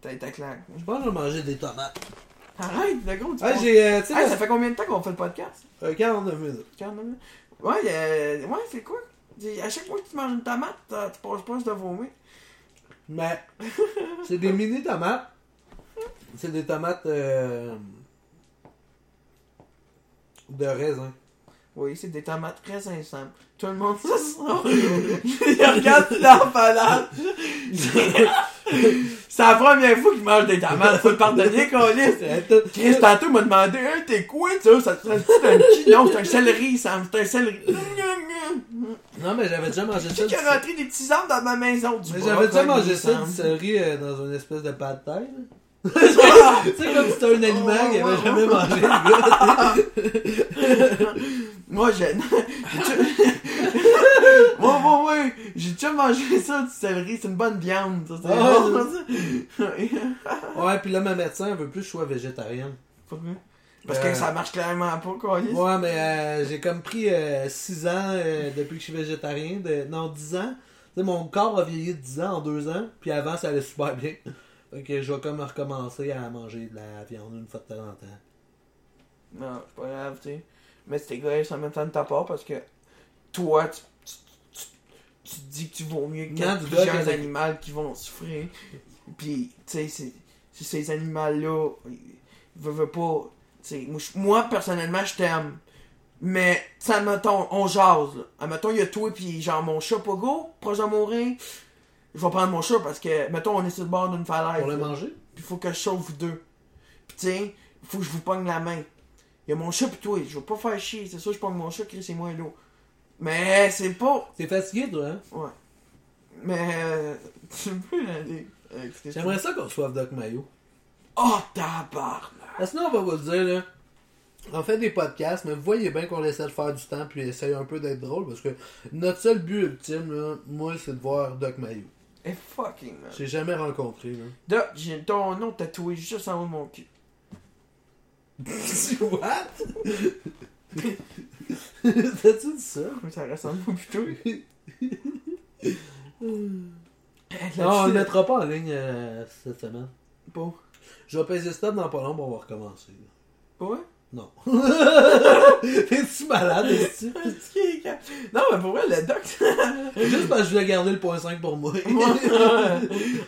A: Tête à claque.
B: Je pense que je vais manger des tomates.
A: Arrête, le gros, tu
B: Ouais,
A: penses-
B: j'ai, euh,
A: Hey, ça fait combien de temps qu'on fait le podcast?
B: euh, 49 minutes.
A: 49 minutes? Ouais, euh, ouais, c'est quoi? À chaque fois que tu manges une tomate, t'as- tu passes pas de vomir.
B: Mais c'est des mini tomates. C'est des tomates euh, de raisin.
A: Oui, c'est des tomates très simples. Tout le monde se sent. Il regarde l'emballage. c'est la première fois qu'il mange des tomates. Faut le pardonner, Colis. Chris, tantôt, m'a demandé, hey, t'es quoi, ça? Ça serait un petit. Non, c'est un céleri, ça. C'est un céleri.
B: Non, mais j'avais déjà mangé ça.
A: J'ai
B: du-
A: rentré des petits arbres dans ma maison. Du
B: Mais j'avais déjà mangé ça du céleri euh, dans une espèce de pâte de! Tu sais, comme si c'était un aliment qu'il avait jamais mangé, le gars.
A: Moi, j'ai. Moi, moi, moi, j'ai déjà mangé ça du céleri, c'est une bonne viande, ça, c'est
B: Ah,
A: bon, ça.
B: Ouais, puis là, ma médecin, elle veut plus que je sois végétarienne.
A: Pourquoi? Parce
B: Euh,
A: que ça marche clairement pas, quoi.
B: Ouais, mais euh, j'ai comme pris 6 ans euh, depuis que je suis végétarien. De... Non, 10 ans. Tu sais, mon corps a vieilli de 10 ans en 2 ans. Puis avant, ça allait super bien. Fait que je vais comme recommencer à manger de la viande une fois de temps en temps.
A: Non, c'est pas grave, tu sais. Mais c'est égoïste en même temps de ta part parce que toi, tu, tu te dis que tu vaux mieux que
B: Non,
A: plusieurs animaux qui vont souffrir. Puis, tu sais, ces animaux-là, ils veulent, veulent pas. tu sais, moi, moi, personnellement, je t'aime. Mais, tu sais, admettons, on jase, là. Admettons, il y a toi puis genre mon chat Pogo, proche de mourir. Je vais prendre mon chat parce que, mettons, on est sur le bord d'une falaise.
B: Pour le
A: là.
B: manger?
A: Puis faut que je sauve vous deux. Puis tu sais, faut que je vous pogne la main. Il y a mon chat pis toi, je veux pas faire chier, c'est sûr je pogne mon chat, Chris et moi l'eau. Mais c'est pas.
B: T'es fatigué, toi, hein?
A: Ouais. Mais euh, tu peux aller. avec ce que tu
B: J'aimerais ça qu'on reçoive Doc Mayo.
A: Oh tabarnak!
B: Sinon, on va vous le dire, là. On fait des podcasts, mais vous voyez bien qu'on essaie de faire du temps puis essaye un peu d'être drôle parce que notre seul but ultime, là, moi, c'est de voir Doc Mayo.
A: Et fucking man.
B: J'ai jamais rencontré, là.
A: Doc, j'ai ton nom tatoué juste en haut de mon cul.
B: What? T'as-tu dit ça?
A: Ça ressemble pas plutôt.
B: Non, on le mettra pas en ligne euh, cette semaine.
A: Pas.
B: Je vais peser stop dans pas long, on va recommencer. là.
A: Vrai?
B: Non. T'es-tu malade, est-ce
A: non, mais pour vrai, le doc.
B: Juste parce que je voulais garder le point 5 pour moi.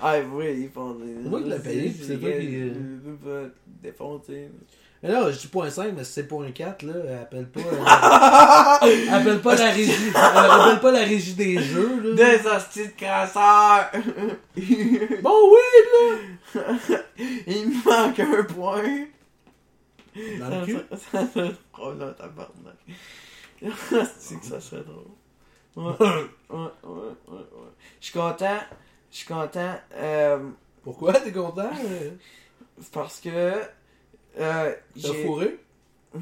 A: ah, oui, il font.
B: C'est moi qui l'ai payé, puis c'est toi qui-
A: veux pas défoncer.
B: Mais là, je dis point 5, mais si c'est point 4, là, appelle pas. euh, appelle pas la régie. Elle appelle pas la régie des jeux, là.
A: Des hosties de crasseurs!
B: Bon, oui,
A: Il me manque un point.
B: là! Dans le cul?
A: Ça, serait drôle, là, tabarnak. Que ça serait drôle. Ouais, ouais, ouais, ouais, ouais. Je suis content. Je suis content. Euh,
B: Pourquoi t'es content? euh?
A: parce que. Euh,
B: T'as fourré?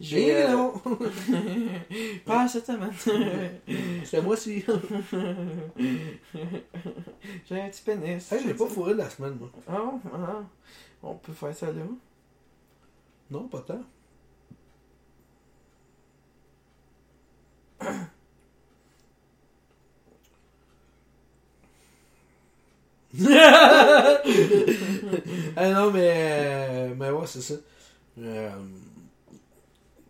A: J'ai.
B: Eh
A: euh,
B: non!
A: Pas cette semaine.
B: C'est moi si.
A: j'ai un petit pénis.
B: Hey, j'ai pas fourré de la semaine, moi.
A: Ah, ah. On peut faire ça là.
B: Non, pas tant. Ah non, mais, euh, mais ouais, c'est ça. Euh,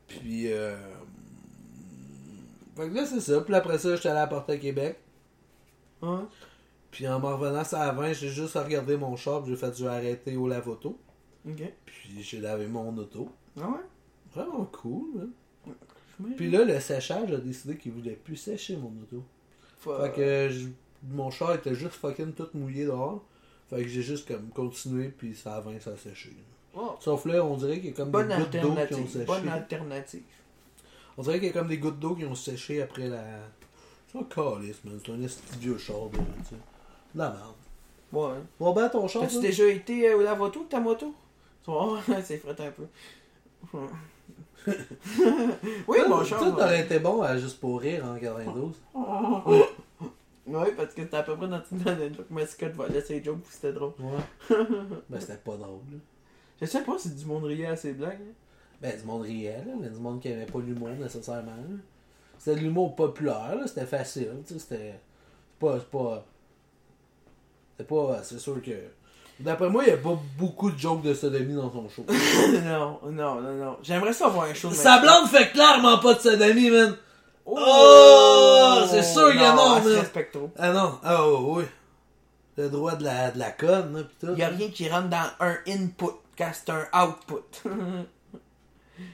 B: puis, euh, fait que là, c'est ça. Puis après ça, j'étais allé à Porte à Québec. Puis en m'en revenant ça à 20, j'ai juste regardé mon char, puis j'ai fait du arrêter au lave-auto.
A: Ok.
B: Puis j'ai lavé mon auto.
A: Ah ouais?
B: Vraiment cool, hein. Puis là, le séchage a décidé qu'il voulait plus sécher mon auto. Fait que je- mon char était juste fucking tout mouillé dehors. Fait que j'ai juste comme continué, puis ça a 20, ça a séché.
A: Oh,
B: Sauf là, on dirait qu'il y a comme
A: bonne
B: des gouttes d'eau qui ont séché.
A: Bonne alternative.
B: On dirait qu'il y a comme des gouttes d'eau qui ont séché après la. C'est un calice, man. C'est un vieux char, tu sais. De la merde.
A: Ouais.
B: Bon, ben, ton char,
A: As-tu
B: là?
A: déjà été euh, au lave-auto, ta moto? Oh, c'est frais un peu. oui, mon cher.
B: Toi, t'aurais été bon à juste pour rire en 92.
A: Oui, parce que c'était à peu près dans dans le joke mascotte volait ses jokes c'était drôle.
B: Ouais. ben, c'était pas drôle, là.
A: Je sais pas si du monde riait à ces blagues. hein.
B: Ben, du monde riait, là, mais du monde qui avait pas l'humour nécessairement. C'était de l'humour populaire, là, c'était facile, tu sais, c'était c'est pas, c'est pas, c'est pas, c'est sûr que, d'après moi, il y a pas beaucoup de jokes de sodomie dans son show.
A: non, non, non, non. J'aimerais ça avoir un show
B: Sa blonde fait clairement pas de sodomie, man! Oh, c'est sûr a non, man.
A: respecte trop.
B: Ah non, ah oh, oui. Le droit de la, de la conne, là, pis tout.
A: Il y a rien qui rentre dans un input quand c'est un output.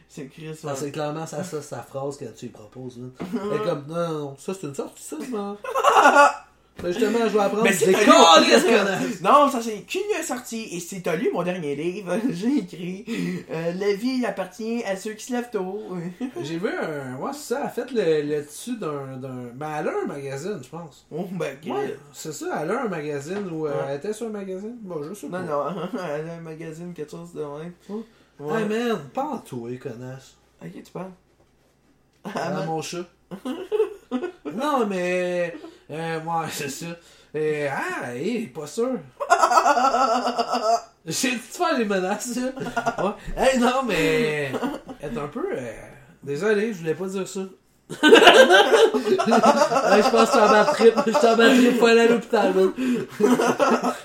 A: C'est Chris.
B: Ah, c'est clairement ça, ça, sa phrase que tu lui proposes. Là. Elle est comme, non, non, non, ça c'est une sorte, ça, non. Ben, justement, je vais apprendre.
A: Mais c'est
B: connasse.
A: Non, ça c'est qui est sorti. Et si t'as lu mon dernier livre, j'ai écrit euh, La vie appartient à ceux qui se lèvent tôt.
B: J'ai vu un. Ouais, c'est ça, elle a fait le, le dessus d'un. d'un- Ben, elle a un magazine, je pense.
A: oh, ben.
B: Ouais, c'est ça, elle a un magazine ou euh,
A: Ouais.
B: elle était sur un magazine? Bon, je sais pas.
A: Non, non, elle a un magazine, quelque chose de même.
B: Ouais.
A: Ouais.
B: Hey man, pas en toi, connasse.
A: À qui tu parles
B: À
A: man.
B: mon chat. non, mais. Euh, ouais, c'est ça. Euh, ah, hé, pas sûr. J'ai-tu faire les menaces, là? Ouais. Hey, non, mais. Est un peu. euh, Désolé, je voulais pas dire ça. Ouais, je pense que je bad trip. Je suis en bad trip, faut aller à l'hôpital,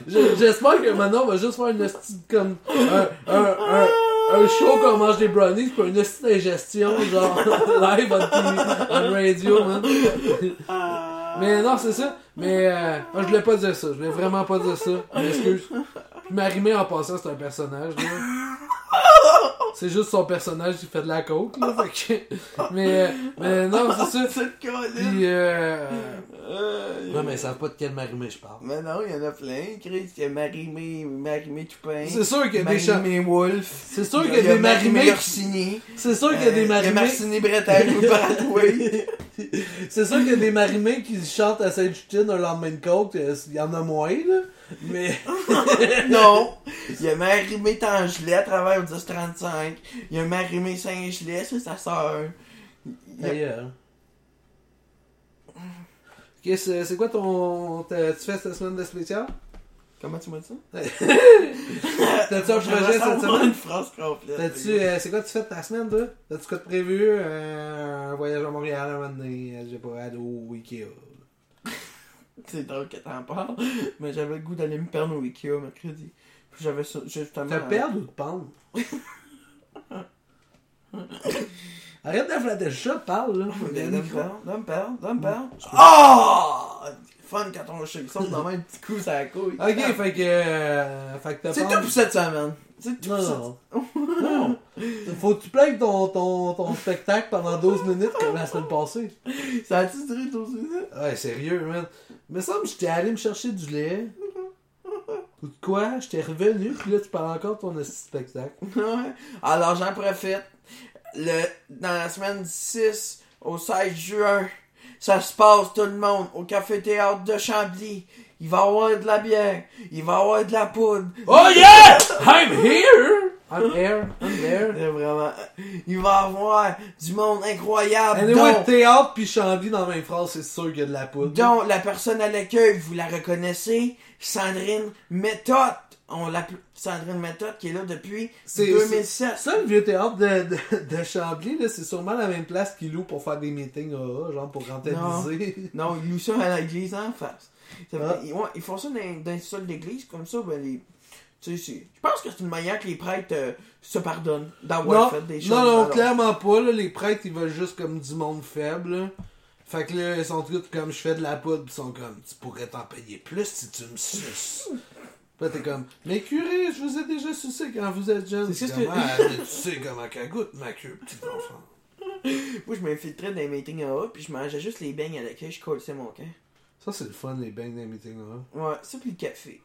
B: J'espère que maintenant, on va juste faire une de comme. Un, un, un, un show qu'on mange des brownies pour une hostie d'ingestion, genre live on, on radio, man. Mais non, c'est ça. Mais euh, je voulais pas dire ça. Je voulais vraiment pas dire ça. M'excuse. Puis Marimé, en passant, c'est un personnage, là. C'est juste son personnage qui fait de la coke, là. Fait que... Mais, euh, mais non, c'est ça.
A: C'est le cas, là?
B: Puis, euh...
A: Euh,
B: Non, mais ils savent pas de quel Marimé je parle.
A: Mais non, il y en a plein, Chris. Il y a Marimé, Marimé Toupin.
B: C'est sûr qu'il y a des chats.
A: Marimé Wolf.
B: C'est sûr qu'il
A: Il
B: y a des Marimé.
A: Orsini.
B: C'est sûr qu'il y a des
A: Il y a
B: Marimé.
A: Marciné Bretel ou.
B: C'est sûr qu'il y a des Marimé qui chantent à Sainte-Justine un lendemain de coke. euh, Il y en a moins, là. Mais.
A: non. Il y a Marimé Tangelet à travers 1035. Il y a Marimé Saint-Gelais, c'est sa sœur. A-
B: D'ailleurs. Ok, c'est quoi ton. Tu fais cette semaine de spécial?
A: Comment tu m'as dit ça?
B: T'as-tu un projet cette semaine?
A: une phrase complète.
B: T'as-tu. euh, c'est quoi tu fais ta semaine, toi? T'as-tu quoi de prévu? Euh, un voyage à Montréal un moment donné? euh, J'ai pas aller au Ikea?
A: C'est drôle que t'en parles, mais j'avais le goût d'aller me perdre au Ikea mercredi. Puis j'avais ça, justement...
B: Te perdre ou te pendre? Arrête de flatter le chat, parle, là.
A: De me perdre, de me perdre, de me perdre. Ah! Fun quand on chute ça, dans un petit coup, ça couille.
B: Ok, fait que. Euh, fait que t'as
A: C'est tout pour cette semaine. C'est tout
B: Non,
A: pour cette
B: non. non. Faut que tu plaques ton, ton, ton spectacle pendant 12 minutes comme la semaine passée.
A: Ça a-tu duré 12 minutes?
B: Ouais, sérieux, man. Il me semble que j'étais allé me chercher du lait. Ou de quoi? J'étais revenu, puis là, tu parles encore de ton spectacle.
A: Alors j'en profite. Le, dans la semaine du 6 au 16 juin, ça se passe tout le monde au Café Théâtre de Chambly. Il va y avoir de la bière, il va y avoir de la poudre.
B: Oh yeah! I'm here! I'm here, I'm there.
A: C'est vraiment. Il va y avoir du monde incroyable.
B: Anyway,
A: dont,
B: théâtre puis Chambly dans la même phrase, c'est sûr qu'il y a de la poudre.
A: dont la personne à l'accueil, vous la reconnaissez, Sandrine Méthode. On l'appelle Sandrine Méthode qui est là depuis
B: C'est-
A: 2007.
B: Ça, le vieux théâtre de, de, de Chambly, c'est sûrement la même place qu'ils louent pour faire des meetings, AA, genre pour rentabiliser.
A: Non, ils louent ça à l'église en face.
B: Ah.
A: ils, ouais, ils font ça dans, dans le sol d'église, comme ça, ben, les, tu sais, je pense que c'est une manière que les prêtres euh, se pardonnent d'avoir fait des choses.
B: non, non, clairement pas. Là, les prêtres, ils veulent juste comme du monde faible. là. Fait que là, ils sont tous comme je fais de la poudre, ils sont comme tu pourrais t'en payer plus si tu me suces. Là, t'es comme, mais curé, je vous ai déjà sucé quand vous êtes jeune.
A: C'est
B: C'est
A: ça
B: comme,
A: que-
B: tu sais comment qu'elle goûte, ma queue, petit enfant?
A: Moi, je m'infiltrais dans les meetings en haut, puis je mangeais juste les beignes à laquelle je collais mon camp.
B: Ça, c'est le fun, les beignes dans les meetings là.
A: Ouais, ça, puis le café.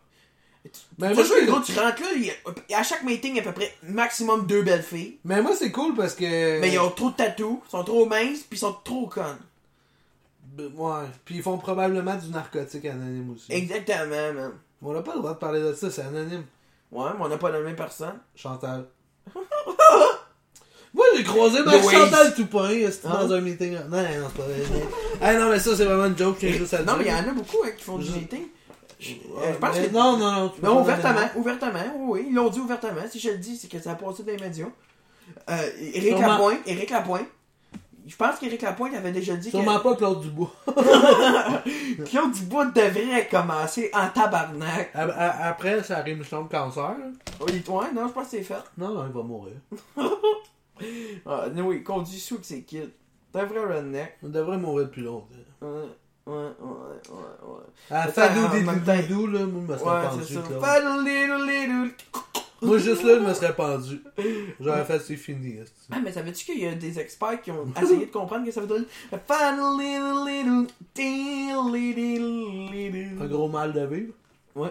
B: Mais moi, je-
A: gros, tu rentres là, il y a- à chaque meeting, il y a à peu près maximum deux belles filles.
B: Mais moi, c'est cool parce que.
A: Mais ils ont trop de tatous, ils sont trop minces, puis ils sont trop connes.
B: Ben, Ouais. Puis ils font probablement du narcotique anonyme aussi.
A: Exactement, man.
B: On n'a pas le droit de parler de ça, c'est anonyme.
A: Ouais, mais on n'a pas la même personne.
B: Chantal. Moi, j'ai croisé ma. Chantal Toupin
A: Hein?
B: dans un meeting? Non, non, c'est pas vrai. Ah non, mais ça, c'est vraiment une joke, juste à
A: Non, mais il y en a beaucoup hein, qui font du meeting. Je, euh,
B: Ouais,
A: je pense
B: mais
A: que.
B: Non, non, non.
A: ouvertement, ouvertement, oui, ils l'ont dit ouvertement. Si je le dis, c'est que ça a passé dans les médias. Euh, Éric
B: Sûrement.
A: Lapointe, Éric Lapointe. Je pense qu'Éric Lapointe avait déjà dit
B: Sûrement pas Claude Dubois.
A: que Claude Dubois devrait commencer en tabarnak.
B: Après, ça arrive, je tombe cancer.
A: Oui, ouais, non, je pense que c'est fait.
B: Non, non, il va mourir.
A: Ah, oui, conduit sous que c'est kid. T'es un vrai redneck.
B: Il devrait mourir depuis longtemps.
A: Ouais, ouais, ouais, ouais, ouais. Mais
B: Fadou Doudou, là, moi, je me serais
A: Ouais,
B: pendu,
A: c'est ça.
B: Claude.
A: Faddle-diddle-diddle.
B: Moi, juste là, je me serais pendu. J'aurais fait, c'est fini.
A: Ah, mais savais-tu qu'il y a des experts qui ont essayé de comprendre que ça veut dire deal, little little.
B: Un gros mal de vivre?
A: Ouais.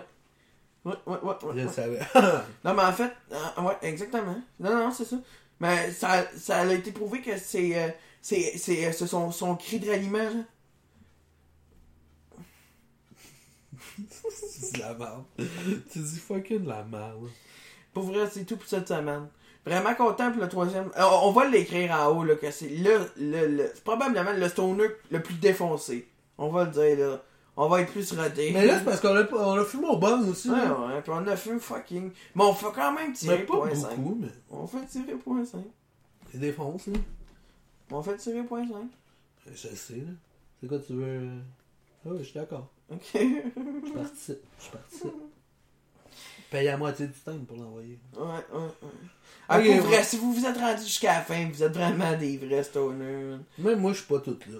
A: Ouais, ouais, ouais, ouais.
B: Je le
A: ouais.
B: savais.
A: Non, mais en fait, euh, ouais, exactement. Non, non, c'est ça. Mais ça, ça a été prouvé que c'est euh, c'est c'est euh, son, son cri de ralliement, là.
B: C'est de la merde. Tu dis fucking de la merde.
A: Pour vrai, c'est tout pour cette semaine. Vraiment content pour le troisième. Euh, on va l'écrire en haut, là, que c'est le, le, le, probablement le stoner le plus défoncé. On va le dire, là. On va être plus rodé.
B: Mais là, c'est parce qu'on a, on a fumé au bon aussi.
A: Ouais,
B: là.
A: ouais, puis on a fait fucking. Mais on fait quand même
B: Mais
A: tirer
B: pas
A: point 5.
B: beaucoup, mais
A: On fait tirer point 5.
B: c'est défonce, là.
A: On fait tirer point 5.
B: Je sais, là. C'est quoi tu veux. euh? Ah oui, je suis d'accord.
A: Ok.
B: Je participe. Je participe. Paye à moitié du temps pour l'envoyer.
A: Ouais, ouais, ouais. Ah, pour
B: ouais.
A: si vous vous êtes rendu jusqu'à la fin, vous êtes vraiment des vrais stoners.
B: Même moi, je suis pas toute là.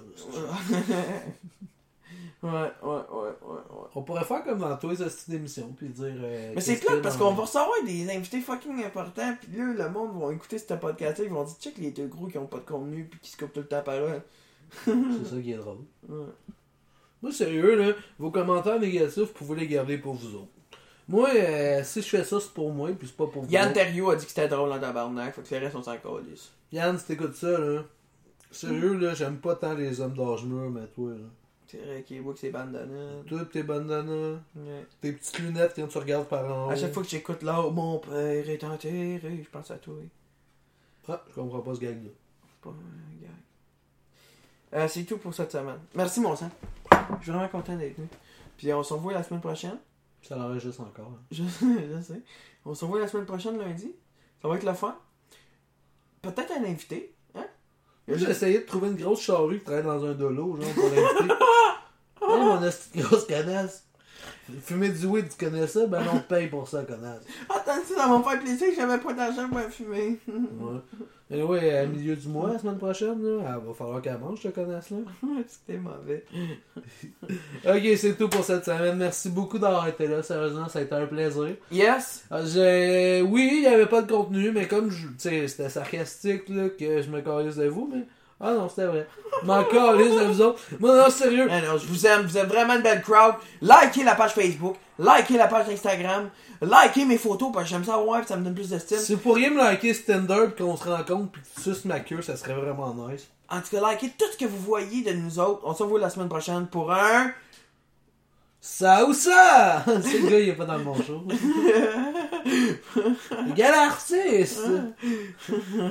A: ouais, ouais, ouais, ouais, ouais.
B: On pourrait faire comme dans tous les hosties d'émissions, puis dire. euh,
A: Mais c'est
B: a
A: parce qu'on va recevoir des invités fucking importants, pis là, le monde va écouter ce podcast-là, ils vont dire, check les deux gros qui ont pas de contenu, pis qui se coupent tout le temps la parole.
B: C'est ça qui est drôle.
A: Ouais.
B: Moi, sérieux, là, vos commentaires négatifs, vous pouvez les garder pour vous autres. Moi, euh, si je fais ça, c'est pour moi, puis c'est pas pour vous.
A: Yann. Terriot a dit que c'était drôle en tabarnak, faut que les restes on s'en calisse.
B: Yann, si t'écoutes ça, là. Sérieux, là, j'aime pas tant les hommes d'âge mûr, mais toi, là.
A: C'est vrai qu'il voit que c'est bandana.
B: Toi, tes bandanas,
A: Ouais.
B: tes petites lunettes quand tu regardes par en haut.
A: À chaque fois que j'écoute là, mon père est enterré, je pense à toi.
B: Ah, je comprends pas ce gag-là.
A: Pas un gag. Euh, c'est tout pour cette semaine. Merci, mon sang. Je suis vraiment content d'être venu. Puis on se revoit la semaine prochaine.
B: Ça l'enregistre encore. hein.
A: Je sais, je sais. On se revoit la semaine prochaine, lundi. Ça va être le fun. Peut-être un invité. Hein?
B: J'ai essayé de trouver une grosse charrue qui traîne dans un dolo, genre, pour l'inviter. hey, mon esti de grosse connasse. Fumer du weed, tu connais ça? Ben on te paye pour ça, connasse.
A: Attends, ça va me faire plaisir que j'avais pas d'argent pour fumer.
B: Ouais. Mais ouais, à milieu du mois, la semaine prochaine, là, va falloir qu'elle mange, cette connasse-là.
A: C'était mauvais.
B: Ok, c'est tout pour cette semaine. Merci beaucoup d'avoir été là. Sérieusement, ça a été un plaisir.
A: Yes!
B: Ah, j'ai- Oui, il n'y avait pas de contenu, mais comme je... tu sais, c'était sarcastique là, que je me calisse de vous, mais. Ah non, c'était vrai. M'en calisse de vous autres. Moi, non, sérieux.
A: Ah non, je vous aime, vous êtes vraiment une belle crowd. Likez la page Facebook, likez la page Instagram, likez mes photos parce que j'aime ça voir et ça me donne plus d'estime.
B: Si vous pourriez me liker Standard pis qu'on se rencontre pis que tu suces ma queue, ça serait vraiment nice.
A: En tout cas, likez tout ce que vous voyez de nous autres. On se revoit la semaine prochaine pour un.
B: Ça ou ça! C'est le gars, il est pas dans le bon show. Quel artiste!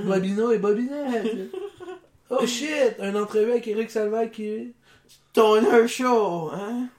B: Bobino et Bobinette. Oh shit! Un entrevue avec Eric Salvaire qui...
A: Toner Show, hein?